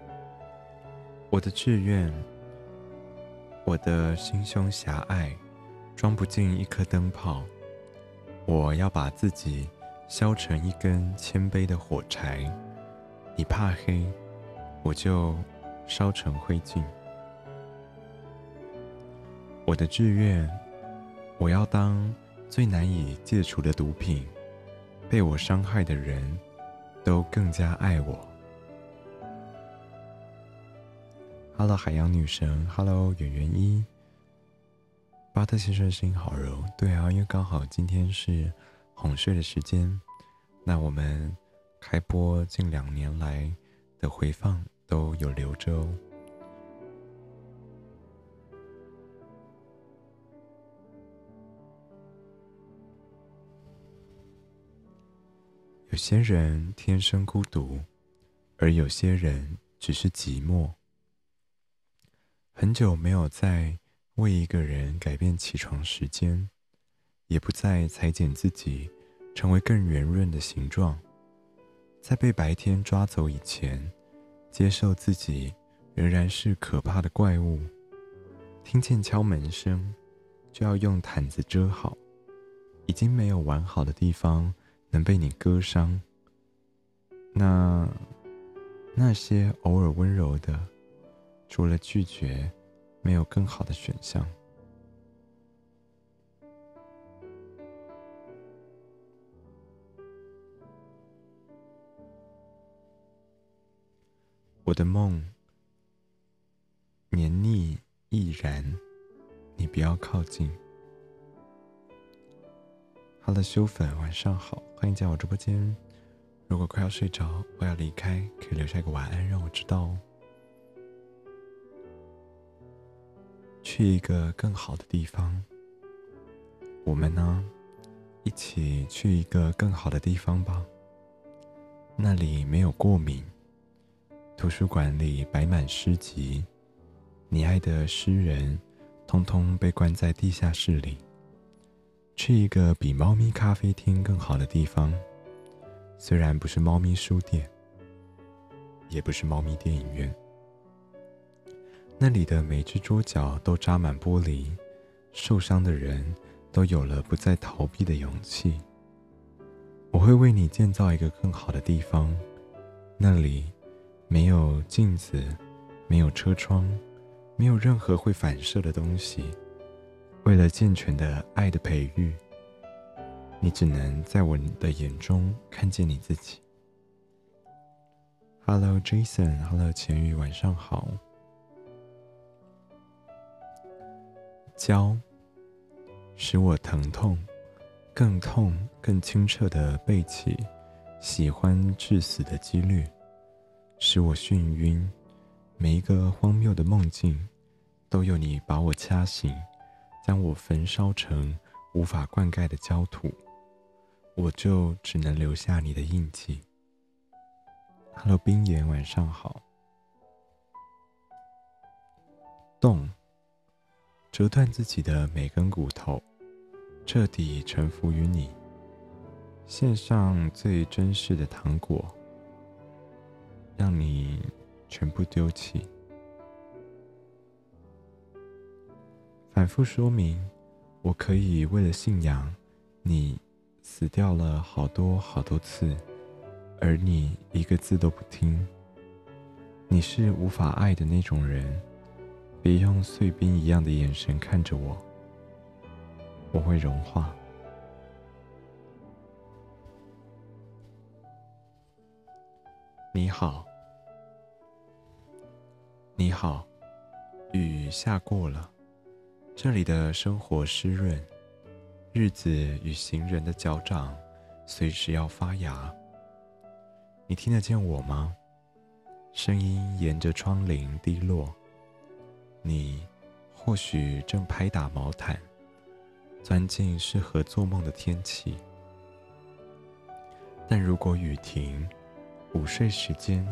我的志愿，我的心胸狭隘，装不进一颗灯泡。我要把自己削成一根谦卑的火柴。你怕黑，我就烧成灰烬。我的志愿，我要当最难以戒除的毒品。被我伤害的人，都更加爱我。Hello，海洋女神，Hello，圆圆一。巴特先生声音好柔，对啊，因为刚好今天是哄睡的时间，那我们开播近两年来的回放都有留着哦。有些人天生孤独，而有些人只是寂寞。很久没有再。为一个人改变起床时间，也不再裁剪自己，成为更圆润的形状。在被白天抓走以前，接受自己仍然是可怕的怪物。听见敲门声，就要用毯子遮好。已经没有完好的地方能被你割伤。那那些偶尔温柔的，除了拒绝。没有更好的选项。我的梦，黏腻易燃，你不要靠近。好了，修粉，晚上好，欢迎进我直播间。如果快要睡着，我要离开，可以留下一个晚安，让我知道哦。去一个更好的地方。我们呢，一起去一个更好的地方吧。那里没有过敏，图书馆里摆满诗集，你爱的诗人，通通被关在地下室里。去一个比猫咪咖啡厅更好的地方，虽然不是猫咪书店，也不是猫咪电影院。那里的每只桌角都扎满玻璃，受伤的人都有了不再逃避的勇气。我会为你建造一个更好的地方，那里没有镜子，没有车窗，没有任何会反射的东西。为了健全的爱的培育，你只能在我的眼中看见你自己。Hello Jason，Hello 钱宇，晚上好。焦，使我疼痛，更痛、更清澈的背起喜欢致死的几率，使我眩晕。每一个荒谬的梦境，都有你把我掐醒，将我焚烧成无法灌溉的焦土，我就只能留下你的印记。Hello，冰岩，晚上好。动。折断自己的每根骨头，彻底臣服于你。献上最珍视的糖果，让你全部丢弃。反复说明，我可以为了信仰你死掉了好多好多次，而你一个字都不听。你是无法爱的那种人。别用碎冰一样的眼神看着我，我会融化。你好，你好，雨下过了，这里的生活湿润，日子与行人的脚掌随时要发芽。你听得见我吗？声音沿着窗棂滴落。你或许正拍打毛毯，钻进适合做梦的天气。但如果雨停，午睡时间，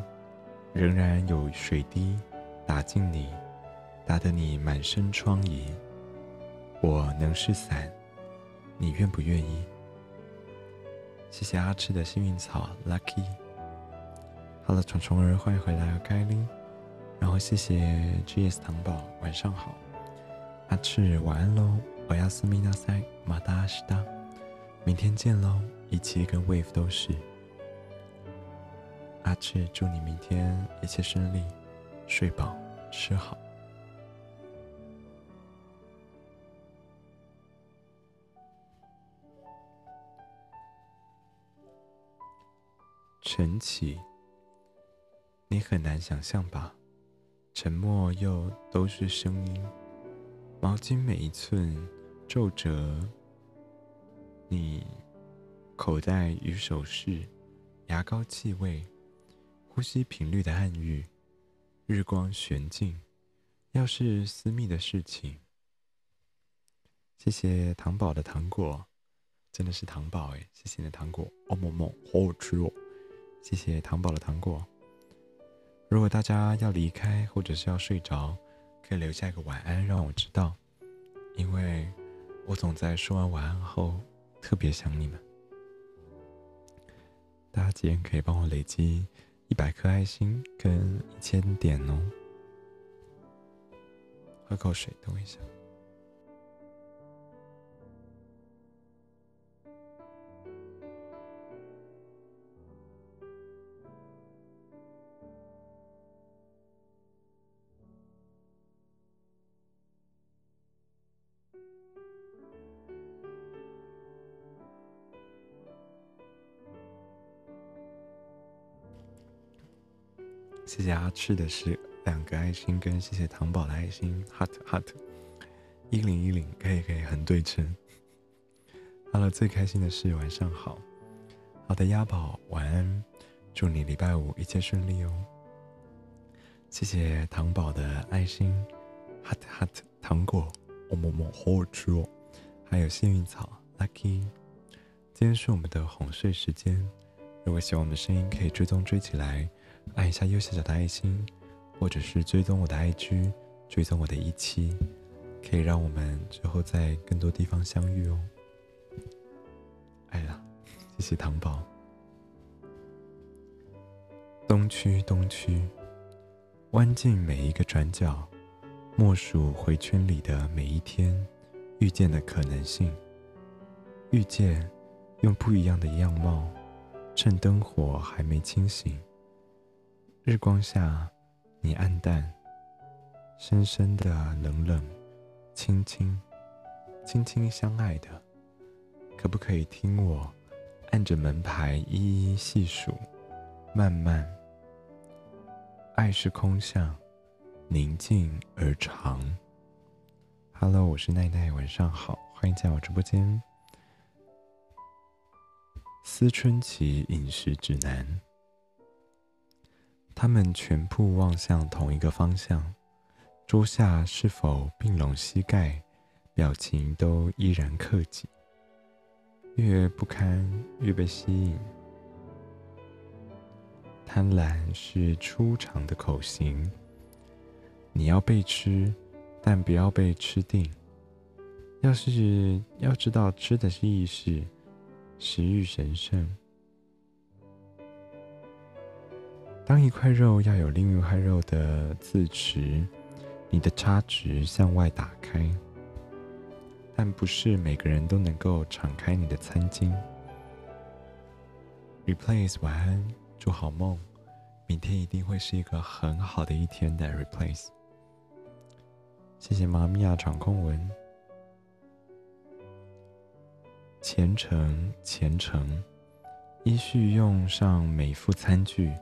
仍然有水滴打进你，打得你满身疮痍。我能是伞，你愿不愿意？谢谢阿赤的幸运草，Lucky。好了，虫虫儿，欢迎回来，盖琳。然后谢谢 GS 糖宝，晚上好。阿赤，晚安喽。我要斯密达塞，马达阿西达，明天见喽。一切跟 Wave 都是。阿赤，祝你明天一切顺利，睡饱，吃好。晨起，你很难想象吧？沉默又都是声音，毛巾每一寸皱褶，你口袋与首饰，牙膏气味，呼吸频率的暗喻，日光悬镜，要是私密的事情。谢谢糖宝的糖果，真的是糖宝哎！谢谢你的糖果，哦么么，好好吃哦。谢谢糖宝的糖果。如果大家要离开或者是要睡着，可以留下一个晚安让我知道，因为我总在说完晚安后特别想你们。大家今天可以帮我累积一百颗爱心跟一千点哦。喝口水，等我一下。吃的是两个爱心，跟谢谢糖宝的爱心，heart heart，一零一零可以可以很对称。好了，最开心的是晚上好，好的鸭宝晚安，祝你礼拜五一切顺利哦。谢谢糖宝的爱心，heart heart 糖果，哦么么好好吃哦，还有幸运草，lucky。今天是我们的哄睡时间，如果喜欢我们的声音，可以追踪追起来。按一下右下角的爱心，或者是追踪我的 IG，追踪我的一期，可以让我们之后在更多地方相遇哦。爱了，谢谢糖宝。东区，东区，弯进每一个转角，默数回圈里的每一天，遇见的可能性，遇见，用不一样的样貌，趁灯火还没清醒。日光下，你暗淡，深深的冷冷，轻轻，轻轻相爱的，可不可以听我按着门牌一一细数？慢慢，爱是空巷，宁静而长。Hello，我是奈奈，晚上好，欢迎进我直播间。思春期饮食指南。他们全部望向同一个方向，桌下是否并拢膝盖，表情都依然克己。越不堪越被吸引。贪婪是出场的口型。你要被吃，但不要被吃定。要是要知道吃的是意识，食欲神圣。当一块肉要有另一块肉的自持，你的差值向外打开，但不是每个人都能够敞开你的餐巾。Replace 晚安，祝好梦，明天一定会是一个很好的一天的 Replace。谢谢妈咪呀，掌控文，虔诚虔诚，依序用上每副餐具。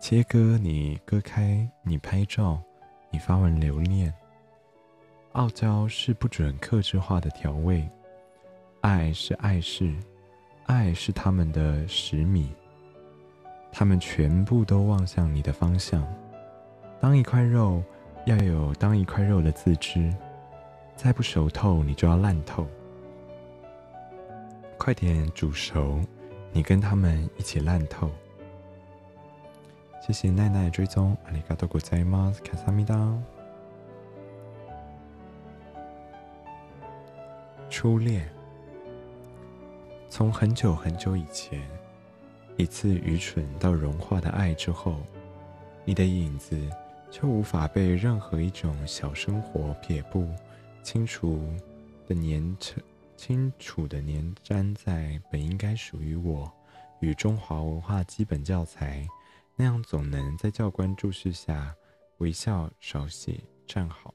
切割你，割开你，拍照，你发文留念。傲娇是不准克制化的调味，爱是爱是，爱是他们的十米。他们全部都望向你的方向。当一块肉要有当一块肉的自知，再不熟透，你就要烂透。快点煮熟，你跟他们一起烂透。谢谢奈奈追踪，阿里嘎多古在吗？卡萨米达。初恋，从很久很久以前，一次愚蠢到融化的爱之后，你的影子就无法被任何一种小生活撇步清除的粘成。清楚的粘粘在本应该属于我与中华文化基本教材那样，总能在教官注视下微笑少写站好。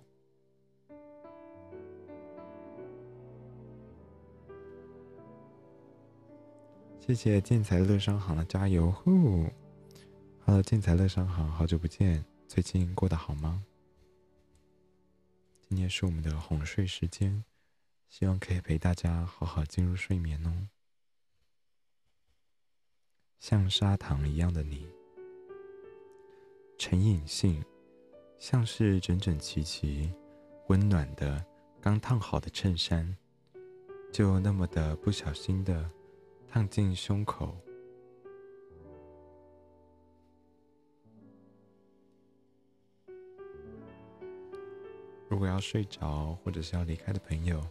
谢谢建材乐商行的加油呼！Hello，建材乐商行，好久不见，最近过得好吗？今天是我们的哄睡时间。希望可以陪大家好好进入睡眠哦。像砂糖一样的你，成瘾性，像是整整齐齐、温暖的刚烫好的衬衫，就那么的不小心的烫进胸口。如果要睡着或者是要离开的朋友。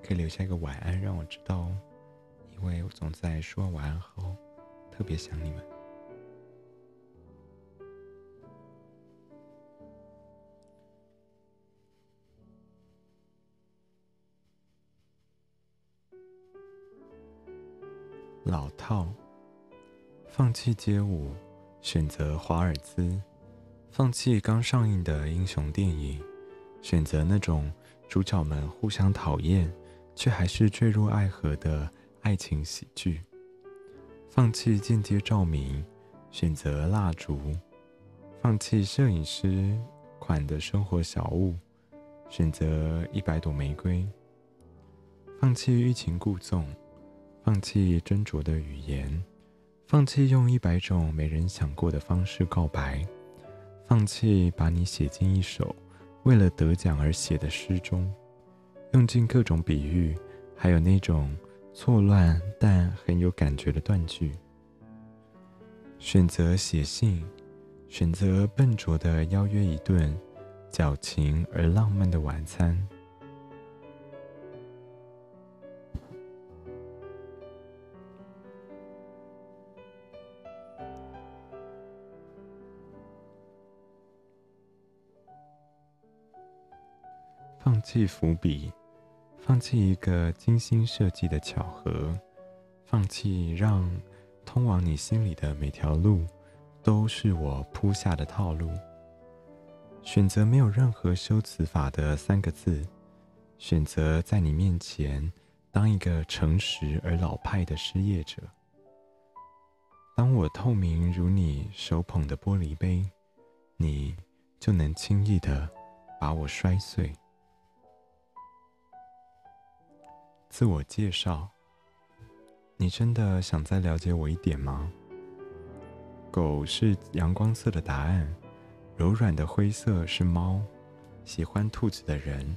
可以留下一个晚安，让我知道哦，因为我总在说完晚安后特别想你们。老套，放弃街舞，选择华尔兹，放弃刚上映的英雄电影，选择那种主角们互相讨厌。却还是坠入爱河的爱情喜剧。放弃间接照明，选择蜡烛；放弃摄影师款的生活小物，选择一百朵玫瑰；放弃欲擒故纵，放弃斟酌的语言，放弃用一百种没人想过的方式告白，放弃把你写进一首为了得奖而写的诗中。用尽各种比喻，还有那种错乱但很有感觉的断句。选择写信，选择笨拙的邀约一顿矫情而浪漫的晚餐。放弃伏笔。放弃一个精心设计的巧合，放弃让通往你心里的每条路都是我铺下的套路，选择没有任何修辞法的三个字，选择在你面前当一个诚实而老派的失业者。当我透明如你手捧的玻璃杯，你就能轻易的把我摔碎。自我介绍，你真的想再了解我一点吗？狗是阳光色的答案，柔软的灰色是猫。喜欢兔子的人，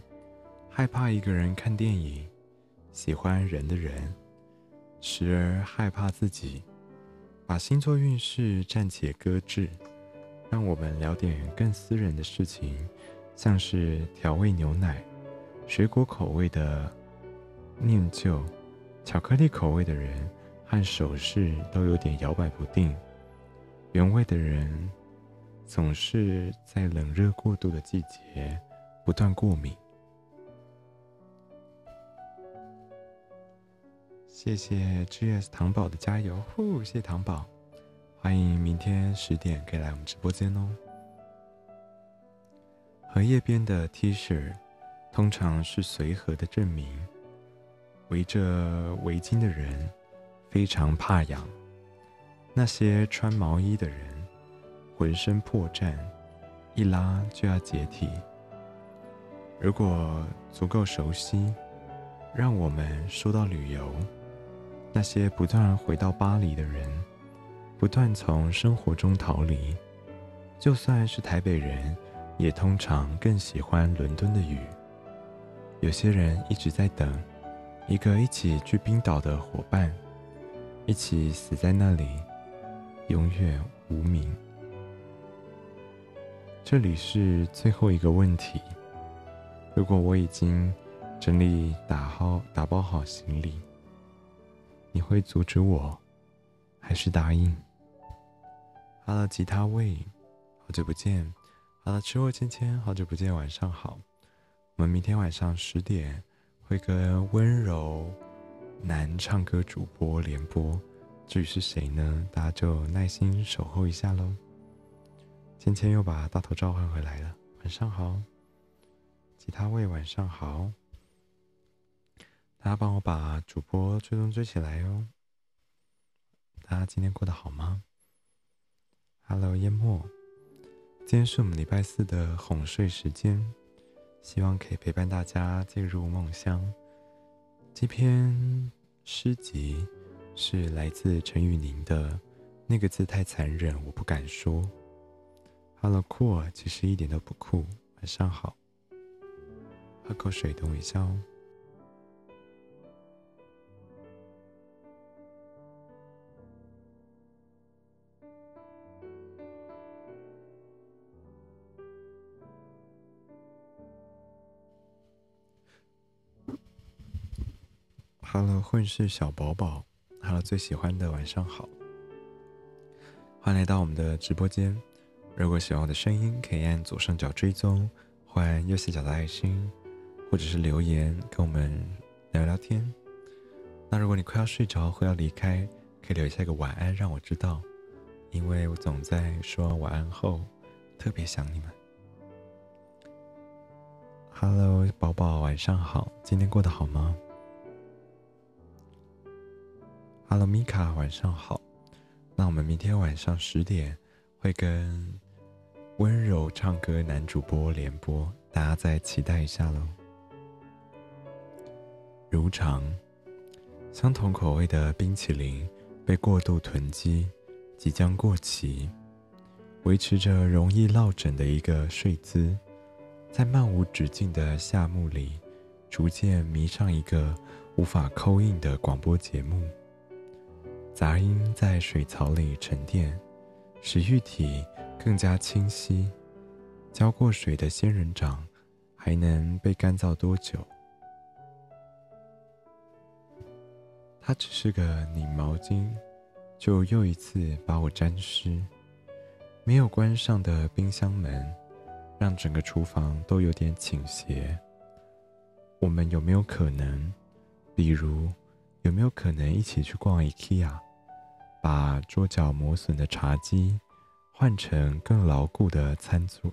害怕一个人看电影；喜欢人的人，时而害怕自己。把星座运势暂且搁置，让我们聊点更私人的事情，像是调味牛奶、水果口味的。念旧，巧克力口味的人和首饰都有点摇摆不定。原味的人总是在冷热过度的季节不断过敏。谢谢 GS 糖宝的加油，呼！谢谢糖宝，欢迎明天十点可以来我们直播间哦。荷叶边的 T 恤通常是随和的证明。围着围巾的人非常怕痒，那些穿毛衣的人浑身破绽，一拉就要解体。如果足够熟悉，让我们说到旅游，那些不断回到巴黎的人，不断从生活中逃离，就算是台北人，也通常更喜欢伦敦的雨。有些人一直在等。一个一起去冰岛的伙伴，一起死在那里，永远无名。这里是最后一个问题。如果我已经整理打好打包好行李，你会阻止我，还是答应？好了，吉他位，好久不见。好了，吃货芊芊，好久不见，晚上好。我们明天晚上十点会跟温柔男唱歌主播联播，至于是谁呢？大家就耐心守候一下喽。芊芊又把大头召唤回来了，晚上好。吉他位，晚上好。大家帮我把主播追踪追起来哦。大家今天过得好吗？Hello，淹没。今天是我们礼拜四的哄睡时间，希望可以陪伴大家进入梦乡。这篇诗集是来自陈宇宁的，那个字太残忍，我不敢说。Hello，酷，其实一点都不酷。晚上好。喝口水，等我一下哦。混世小宝宝，Hello，最喜欢的晚上好，欢迎来到我们的直播间。如果喜欢我的声音，可以按左上角追踪，换右下角的爱心，或者是留言跟我们聊聊天。那如果你快要睡着或要离开，可以留下一个晚安，让我知道，因为我总在说完晚安后特别想你们。Hello，宝宝，晚上好，今天过得好吗？Hello，米卡，晚上好。那我们明天晚上十点会跟温柔唱歌男主播联播，大家再期待一下喽。如常，相同口味的冰淇淋被过度囤积，即将过期，维持着容易落枕的一个睡姿，在漫无止境的夏幕里，逐渐迷上一个无法扣印的广播节目。杂音在水槽里沉淀，使玉体更加清晰。浇过水的仙人掌还能被干燥多久？它只是个拧毛巾，就又一次把我沾湿。没有关上的冰箱门，让整个厨房都有点倾斜。我们有没有可能，比如？有没有可能一起去逛 IKEA，把桌角磨损的茶几换成更牢固的餐桌？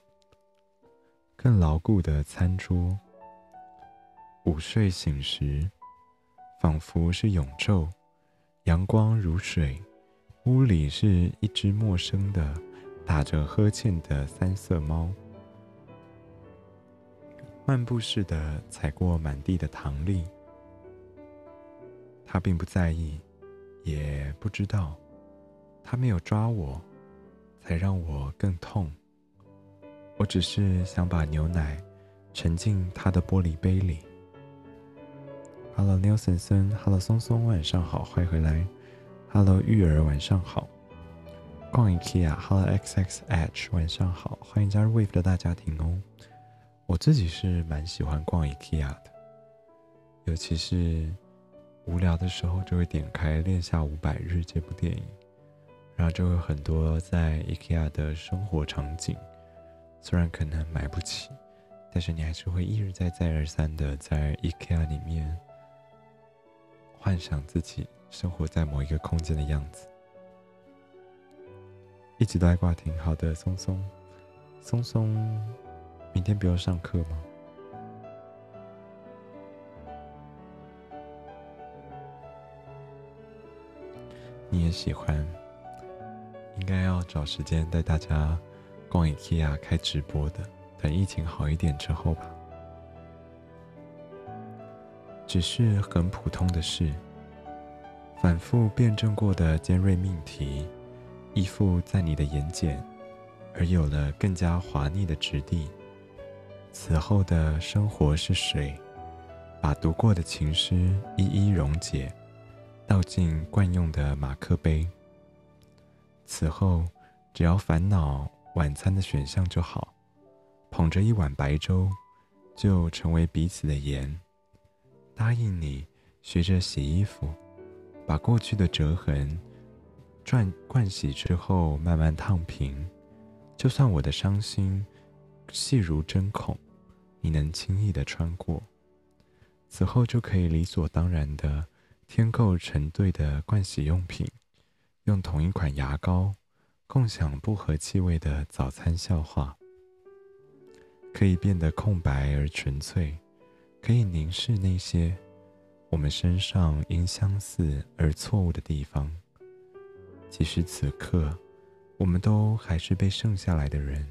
更牢固的餐桌。午睡醒时，仿佛是永昼，阳光如水，屋里是一只陌生的、打着呵欠的三色猫，漫步似的踩过满地的糖粒。他并不在意，也不知道，他没有抓我，才让我更痛。我只是想把牛奶沉进他的玻璃杯里。Hello，Neil 森森，Hello，松松，晚上好，欢迎回来。Hello，玉儿，晚上好。逛 IKEA，Hello，XXH，晚上好，欢迎加入 Wave 的大家庭哦。我自己是蛮喜欢逛 IKEA 的，尤其是。无聊的时候就会点开《恋下五百日》这部电影，然后就会很多在 IKEA 的生活场景。虽然可能买不起，但是你还是会一而再、再而三的在 IKEA 里面幻想自己生活在某一个空间的样子。一直都在挂挺好的，松松，松松，明天不用上课吗？你也喜欢，应该要找时间带大家逛 IKEA 开直播的，等疫情好一点之后吧。只是很普通的事，反复辩证过的尖锐命题，依附在你的眼睑，而有了更加滑腻的质地。此后的生活是水，把读过的情诗一一溶解。倒进惯用的马克杯。此后，只要烦恼晚餐的选项就好，捧着一碗白粥，就成为彼此的盐。答应你，学着洗衣服，把过去的折痕转灌洗之后，慢慢烫平。就算我的伤心细如针孔，你能轻易的穿过。此后就可以理所当然的添购成对的盥洗用品，用同一款牙膏，共享不合气味的早餐笑话。可以变得空白而纯粹，可以凝视那些我们身上因相似而错误的地方。即使此刻，我们都还是被剩下来的人，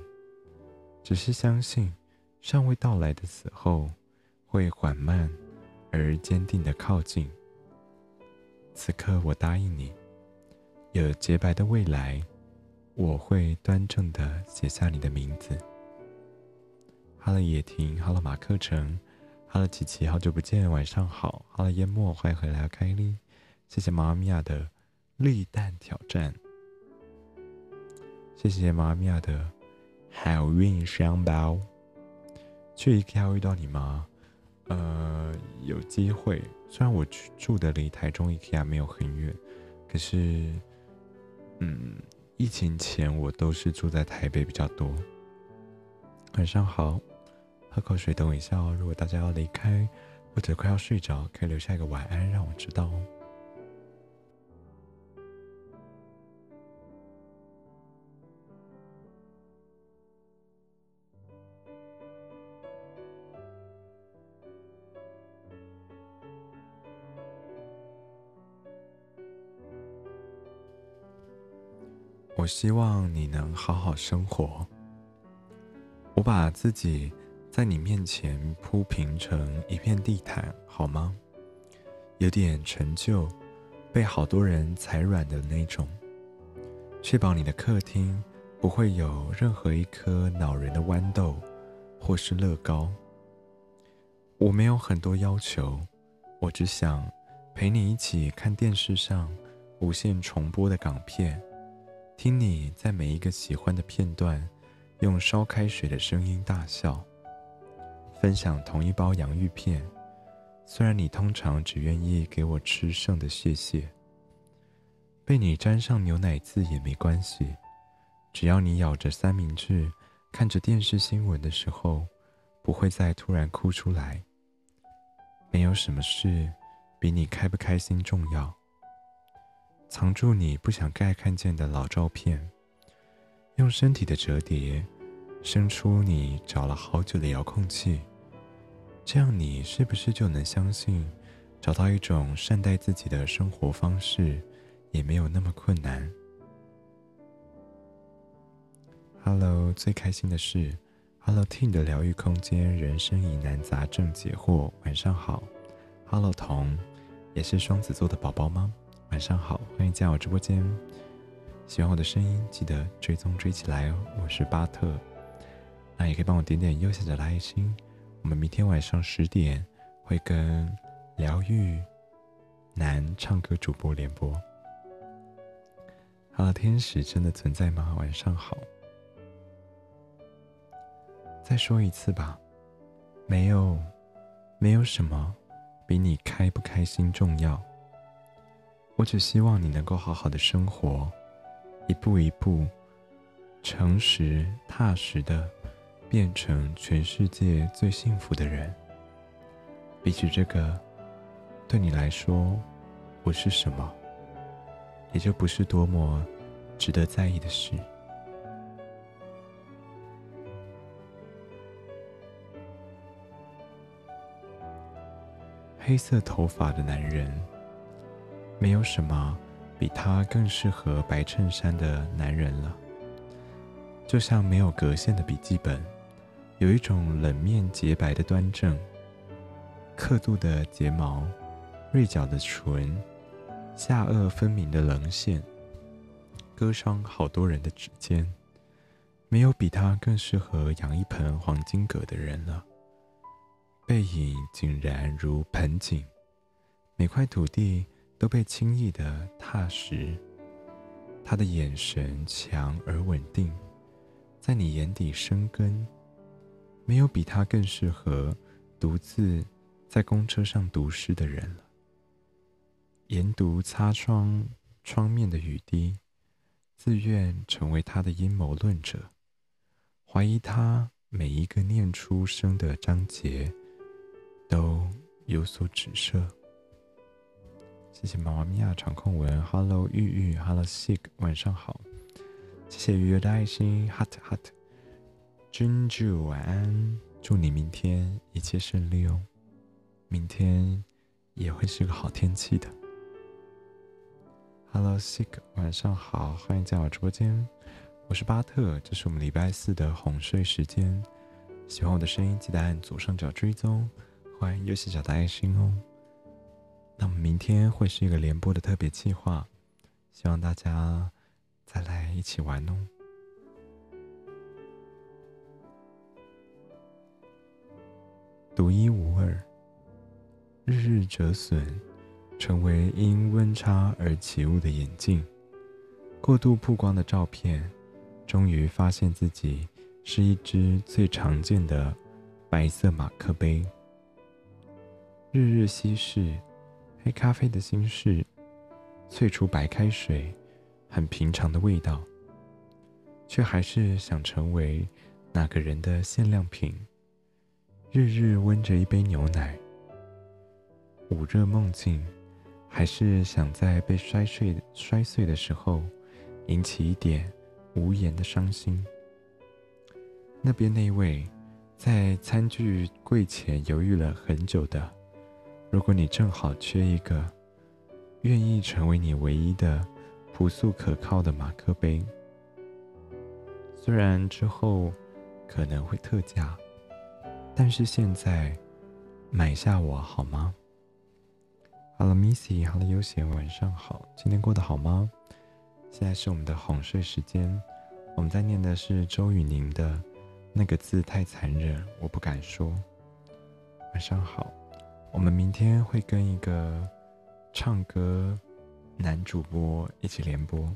只是相信尚未到来的死后会缓慢而坚定的靠近。此刻，我答应你，有洁白的未来，我会端正的写下你的名字。哈喽，野婷，哈喽，马克成，哈喽，琪琪，好久不见，晚上好，哈喽，淹没，欢迎回来，凯莉，谢谢妈咪呀的绿蛋挑战，谢谢妈咪呀的好运双包，去 IKEA 遇到你吗？呃，有机会，虽然我住的离台中 IKEA 没有很远，可是，嗯，疫情前我都是住在台北比较多。晚上好。喝口水，等我一下哦。如果大家要离开，或者快要睡着，可以留下一个晚安，让我知道哦。希望你能好好生活。我把自己。在你面前铺平成一片地毯，好吗？有点陈旧，被好多人踩软的那种。确保你的客厅不会有任何一颗恼人的豌豆，或是乐高。我没有很多要求，我只想陪你一起看电视上无限重播的港片，听你在每一个喜欢的片段用烧开水的声音大笑。分享同一包洋芋片，虽然你通常只愿意给我吃剩的屑屑。被你沾上牛奶渍也没关系，只要你咬着三明治，看着电视新闻的时候，不会再突然哭出来。没有什么事比你开不开心重要。藏住你不想盖看见的老照片，用身体的折叠。伸出你找了好久的遥控器，这样你是不是就能相信，找到一种善待自己的生活方式，也没有那么困难？Hello，最开心的是，Hello Team 的疗愈空间，人生疑难杂症解惑，晚上好。Hello 彤，也是双子座的宝宝吗？晚上好，欢迎加入直播间。喜欢我的声音，记得追踪追起来哦。我是巴特。那也可以帮我点点右下角的爱心。我们明天晚上十点会跟疗愈男唱歌主播联播。好，天使真的存在吗？晚上好。再说一次吧，没有，没有什么比你开不开心重要。我只希望你能够好好的生活，一步一步，诚实踏实的。变成全世界最幸福的人。比起这个，对你来说，我是什么，也就不是多么值得在意的事。黑色头发的男人，没有什么比他更适合白衬衫的男人了。就像没有格线的笔记本。有一种冷面洁白的端正，刻度的睫毛，锐角的唇，下颚分明的棱线，割伤好多人的指尖，没有比他更适合养一盆黄金葛的人了。背影井然如盆景，每块土地都被轻易的踏实。他的眼神强而稳定，在你眼底生根。没有比他更适合独自在公车上读诗的人了。研读擦窗窗面的雨滴，自愿成为他的阴谋论者，怀疑他每一个念出声的章节都有所指涉。谢谢妈妈咪呀场控文，Hello 玉玉，Hello Sick，晚上好。谢谢鱼儿的爱心，Hot Hot。君祝晚安，祝你明天一切顺利哦。明天也会是个好天气的。Hello Sick，晚上好，欢迎进我直播间。我是巴特，这是我们礼拜四的哄睡时间。喜欢我的声音，记得按左上角追踪，欢迎右下角的爱心哦。那么明天会是一个联播的特别计划，希望大家再来一起玩哦。独一无二，日日折损，成为因温差而起雾的眼镜。过度曝光的照片，终于发现自己是一只最常见的白色马克杯。日日稀释。黑咖啡的心事，萃出白开水，很平常的味道，却还是想成为那个人的限量品。日日温着一杯牛奶，捂热梦境，还是想在被摔碎摔碎的时候，引起一点无言的伤心。那边那位在餐具柜前犹豫了很久的。如果你正好缺一个愿意成为你唯一的朴素可靠的马克杯，虽然之后可能会特价，但是现在买下我好吗？Hello，Missy，Hello，悠闲，晚上好，今天过得好吗？现在是我们的哄睡时间，我们在念的是周雨宁的那个字太残忍，我不敢说。晚上好。我们明天会跟一个唱歌男主播一起联播，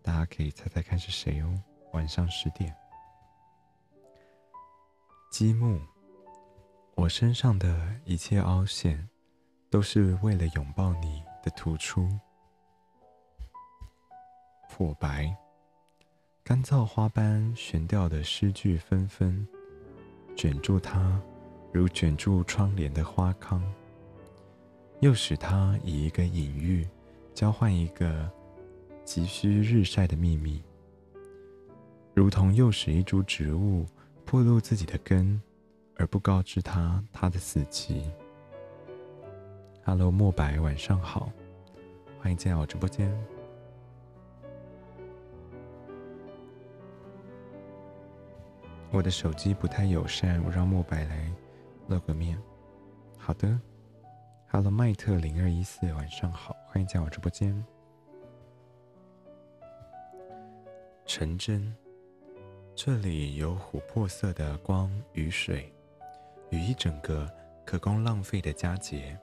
大家可以猜猜看是谁哦。晚上十点，积木，我身上的一切凹陷，都是为了拥抱你的突出。破白，干燥花般悬吊的诗句纷纷，卷住它，如卷住窗帘的花糠。又使他以一个隐喻，交换一个急需日晒的秘密，如同又使一株植物暴露自己的根，而不告知他它的死期。Hello，墨白，晚上好，欢迎进来我直播间。我的手机不太友善，我让墨白来露个面。好的。Hello，麦特零二一四，晚上好，欢迎进我直播间。陈真，这里有琥珀色的光与水，与一整个可供浪费的佳节，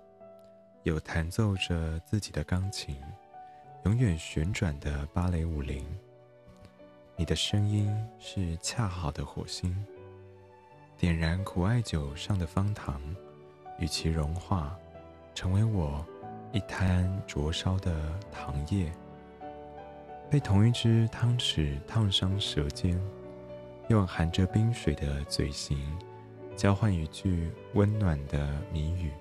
有弹奏着自己的钢琴，永远旋转的芭蕾舞林。你的声音是恰好的火星，点燃苦艾酒上的方糖，与其融化。成为我一滩灼烧的糖液，被同一只汤匙烫伤舌尖，用含着冰水的嘴型交换一句温暖的谜语，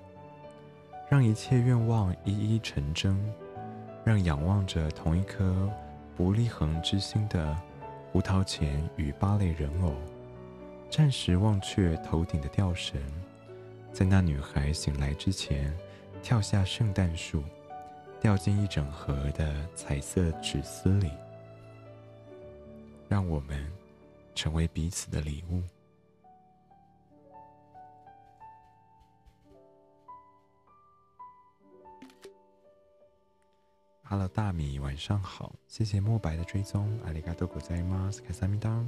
让一切愿望一一成真，让仰望着同一颗不立恒之心的胡桃钳与芭蕾人偶，暂时忘却头顶的吊绳，在那女孩醒来之前。跳下圣诞树，掉进一整盒的彩色纸丝里，让我们成为彼此的礼物。Hello，大米，晚上好，谢谢墨白的追踪，阿里嘎多古在吗？斯卡萨米当。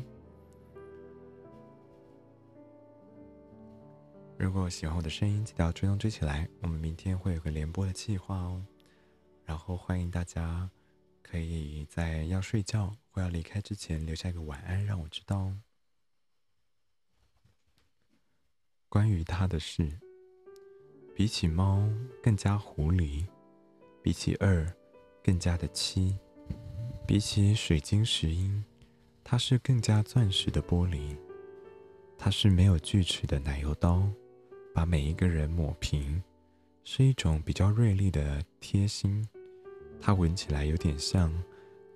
如果喜欢我的声音，记得要追踪追起来。我们明天会有个联播的计划哦，然后欢迎大家可以在要睡觉或要离开之前留下一个晚安，让我知道哦。关于他的事，比起猫更加狐狸，比起二更加的七，比起水晶石英，它是更加钻石的玻璃。它是没有锯齿的奶油刀，把每一个人抹平，是一种比较锐利的贴心。它闻起来有点像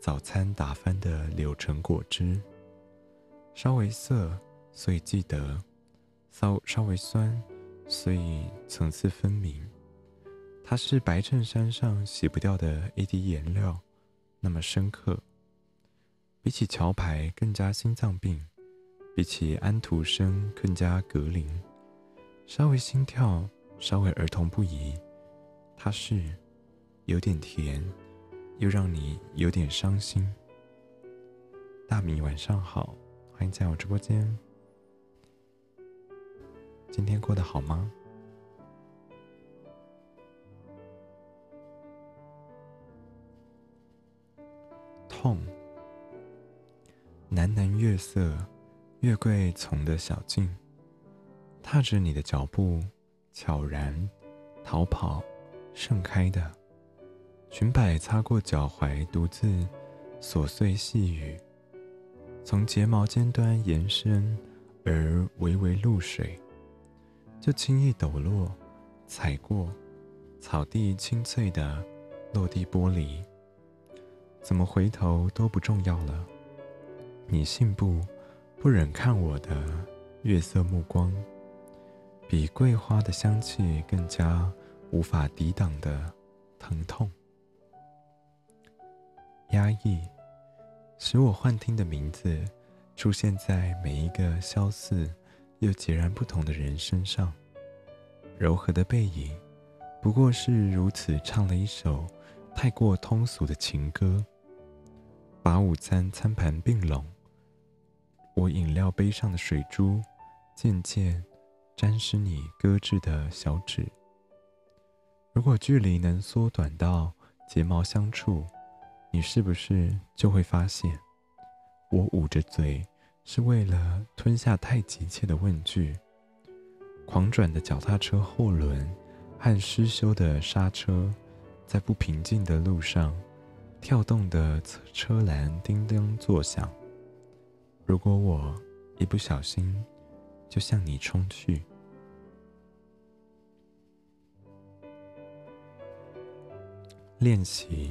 早餐打翻的柳橙果汁，稍微涩，所以记得；稍稍微酸，所以层次分明。它是白衬衫上洗不掉的一滴颜料，那么深刻。比起桥牌更加心脏病。比起安徒生更加格林，稍微心跳，稍微儿童不宜。它是有点甜，又让你有点伤心。大米晚上好，欢迎在我直播间。今天过得好吗？痛，喃喃月色。月桂丛的小径，踏着你的脚步，悄然逃跑，盛开的裙摆擦过脚踝，独自琐碎细雨，从睫毛尖端延伸而微微露水，就轻易抖落，踩过草地清脆的落地玻璃，怎么回头都不重要了，你信不？不忍看我的月色目光，比桂花的香气更加无法抵挡的疼痛、压抑，使我幻听的名字出现在每一个相似又截然不同的人身上。柔和的背影，不过是如此唱了一首太过通俗的情歌，把午餐餐盘并拢。我饮料杯上的水珠，渐渐沾湿你搁置的小指。如果距离能缩短到睫毛相触，你是不是就会发现，我捂着嘴是为了吞下太急切的问句？狂转的脚踏车后轮和失修的刹车，在不平静的路上，跳动的车篮叮叮作响。如果我一不小心就向你冲去，练习。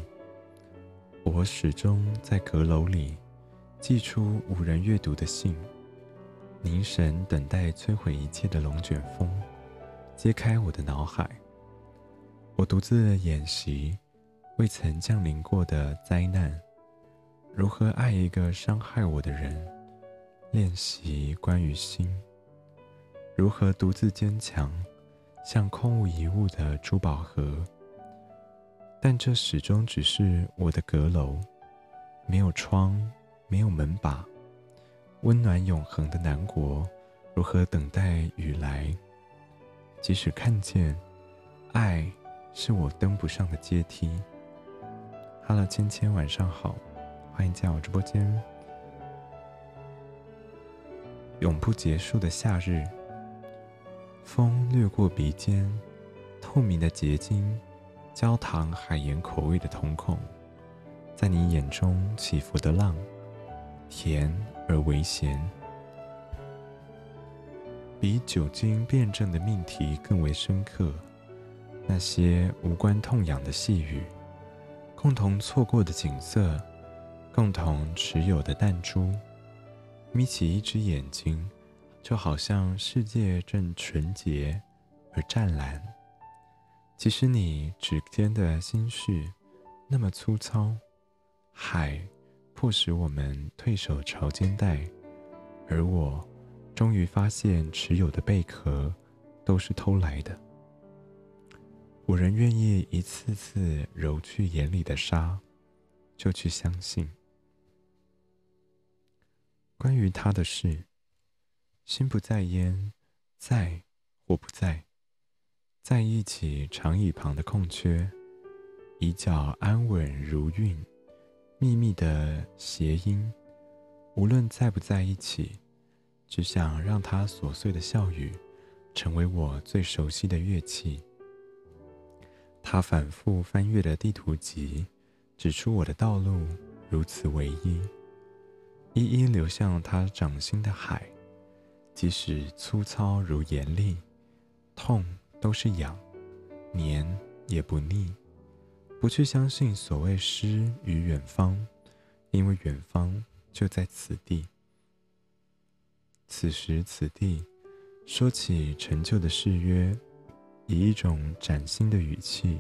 我始终在阁楼里寄出无人阅读的信，凝神等待摧毁一切的龙卷风揭开我的脑海。我独自演习未曾降临过的灾难，如何爱一个伤害我的人。练习关于心，如何独自坚强，像空无一物的珠宝盒。但这始终只是我的阁楼，没有窗，没有门把。温暖永恒的南国，如何等待雨来？即使看见，爱是我登不上的阶梯。Hello，芊芊，晚上好，欢迎进我直播间。永不结束的夏日，风掠过鼻尖，透明的结晶，焦糖海盐口味的瞳孔，在你眼中起伏的浪，甜而微咸，比酒精辩证的命题更为深刻。那些无关痛痒的细语，共同错过的景色，共同持有的弹珠。眯起一只眼睛，就好像世界正纯洁而湛蓝。即使你指尖的心事那么粗糙，海迫使我们退守潮间带，而我终于发现持有的贝壳都是偷来的。我仍愿意一次次揉去眼里的沙，就去相信。关于他的事，心不在焉，在或不在，在一起长椅旁的空缺，以脚安稳如韵，秘密的谐音。无论在不在一起，只想让他琐碎的笑语，成为我最熟悉的乐器。他反复翻阅的地图集，指出我的道路如此唯一，一一流向他掌心的海，即使粗糙如盐粒，痛都是痒，黏也不腻。不去相信所谓诗与远方，因为远方就在此地。此时此地，说起陈旧的誓约。以一种崭新的语气，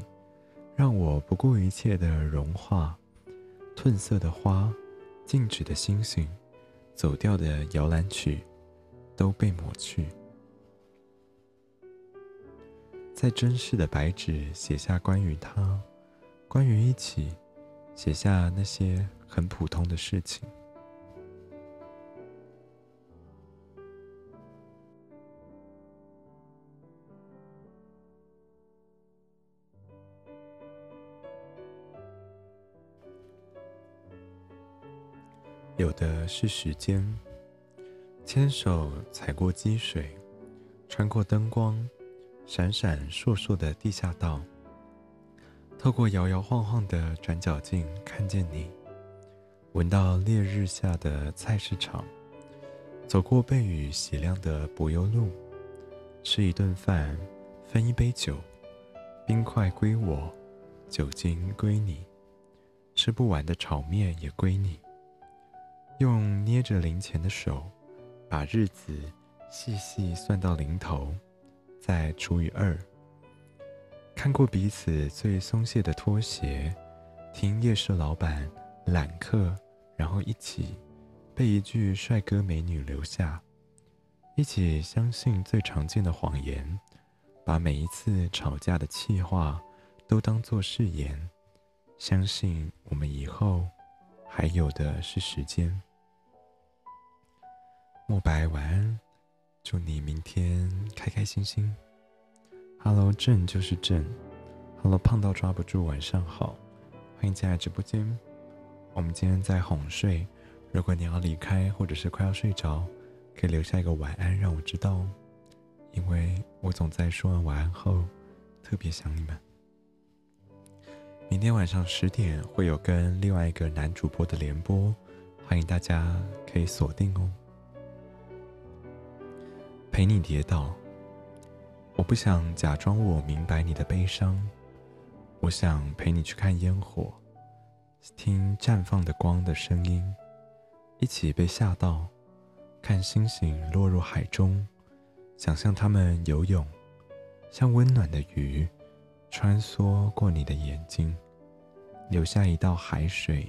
让我不顾一切的融化。褪色的花，静止的星星，走调的摇篮曲，都被抹去。在真实的白纸写下关于他，关于一起，写下那些很普通的事情。有的是时间，牵手踩过积水，穿过灯光，闪闪烁烁的地下道，透过摇摇晃晃的转角镜看见你，闻到烈日下的菜市场，走过被雨洗亮的柏油路，吃一顿饭，分一杯酒，冰块归我，酒精归你，吃不完的炒面也归你。用捏着零钱的手，把日子细细算到零头，再除以二。看过彼此最松懈的拖鞋，听夜市老板揽客，然后一起被一句帅哥美女留下，一起相信最常见的谎言，把每一次吵架的气话都当作誓言，相信我们以后还有的是时间。莫白，晚安，祝你明天开开心心。Hello，正就是正。Hello，胖到抓不住，晚上好，欢迎进来直播间。我们今天在哄睡，如果你要离开或者是快要睡着，可以留下一个晚安让我知道哦，因为我总在说完晚安后特别想你们。明天晚上十点会有跟另外一个男主播的联播，欢迎大家可以锁定哦。陪你跌倒，我不想假装我明白你的悲伤，我想陪你去看烟火，听绽放的光的声音，一起被吓到，看星星落入海中，想象它们游泳，像温暖的鱼，穿梭过你的眼睛，留下一道海水，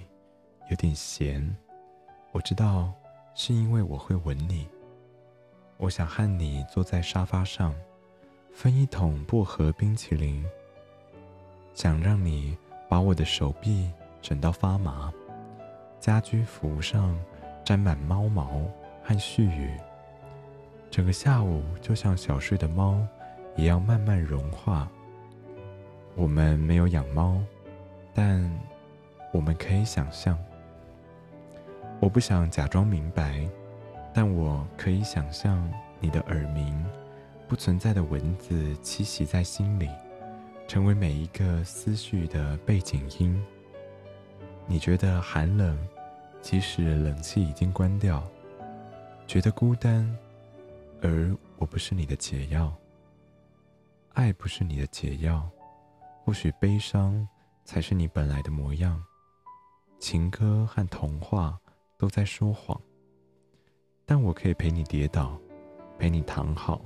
有点咸，我知道是因为我会吻你。我想和你坐在沙发上，分一桶薄荷冰淇淋。想让你把我的手臂整到发麻，家居服上沾满猫毛和絮语。整个下午就像小睡的猫一样慢慢融化。我们没有养猫，但我们可以想象。我不想假装明白。但我可以想象你的耳鸣，不存在的文字栖息在心里，成为每一个思绪的背景音。你觉得寒冷，即使冷气已经关掉；觉得孤单，而我不是你的解药。爱不是你的解药，或许悲伤才是你本来的模样。情歌和童话都在说谎。但我可以陪你跌倒，陪你躺好，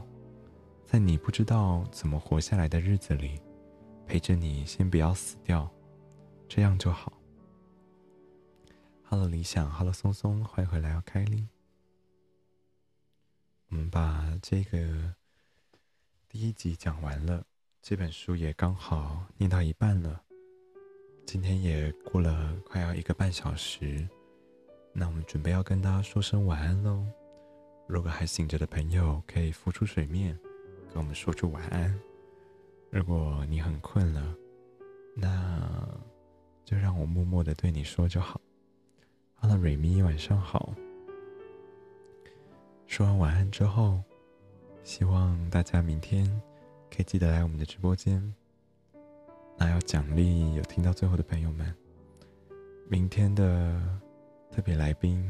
在你不知道怎么活下来的日子里，陪着你先不要死掉，这样就好。Hello，理想，Hello，松松，欢迎回来，开丽。我们把这个第一集讲完了，这本书也刚好念到一半了。今天也过了快要一个半小时。那我们准备要跟大家说声晚安喽。如果还醒着的朋友，可以浮出水面，跟我们说出晚安。如果你很困了，那就让我默默的对你说就好。好了，瑞咪，晚上好。说完晚安之后，希望大家明天可以记得来我们的直播间。那要奖励有听到最后的朋友们，明天的特别来宾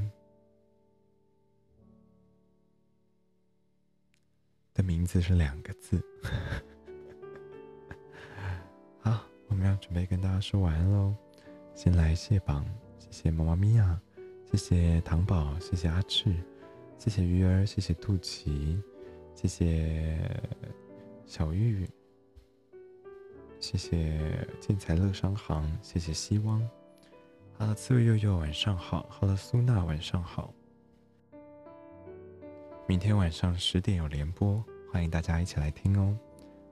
的名字是两个字。好，我们要准备跟大家说晚安喽。先来谢榜，谢谢妈妈咪呀，谢谢糖宝，谢谢阿赤，谢谢鱼儿，谢谢肚脐，谢谢小玉。谢谢建材乐商行，谢谢希望。Hello，刺猬悠悠，晚上好。Hello，苏娜，晚上好。明天晚上十点有联播，欢迎大家一起来听哦。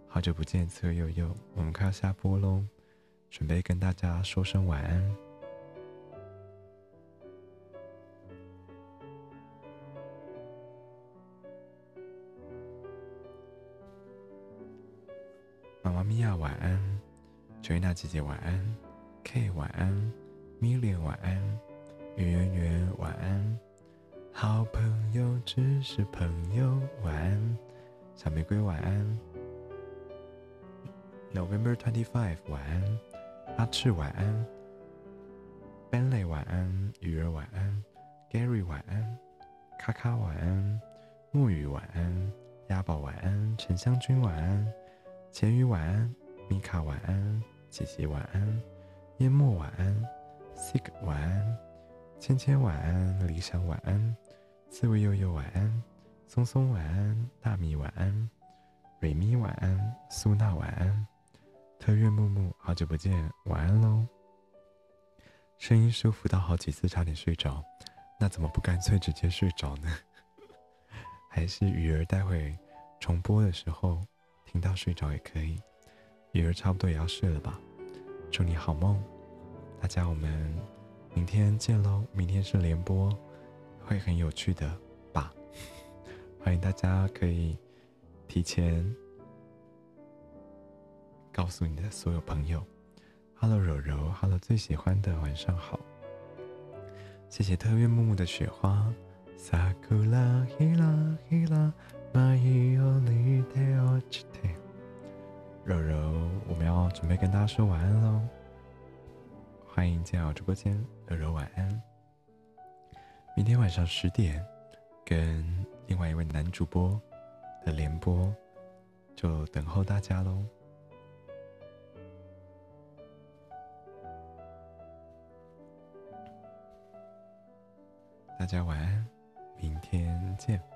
好久不见，刺猬悠悠，我们快要下播喽，准备跟大家说声晚安。妈妈咪呀，晚安；Joanna 姐姐晚安；K 晚安米莲晚安；圆圆圆晚安；好朋友只是朋友晚安；小玫瑰晚安。；November twenty five 晚安；阿赤晚安；Benley 晚安；鱼儿晚安。；Gary 晚安；卡卡晚安；木雨晚安；鸭宝晚安；沉香君晚安。钱鱼晚安，米卡晚安，姐姐晚安，淹没晚安。，Sick 晚安，芊芊晚安，理想晚安，刺猬悠悠晚安，松松晚安，大米晚安，瑞咪晚安，苏娜晚安，特约木木好久不见，晚安喽。声音舒服到好几次差点睡着，那怎么不干脆直接睡着呢？还是鱼儿待会重播的时候。听到睡着也可以，鱼儿差不多也要睡了吧？祝你好梦，大家我们明天见喽！明天是联播，会很有趣的吧？欢迎大家可以提前告诉你的所有朋友。Hello 柔柔，Hello 最喜欢的晚上好，谢谢特约木木的雪花。柔柔，我们要准备跟大家说晚安喽！欢迎进入直播间，柔柔晚安。明天晚上十点，跟另外一位男主播的联播，就等候大家喽！大家晚安，明天见。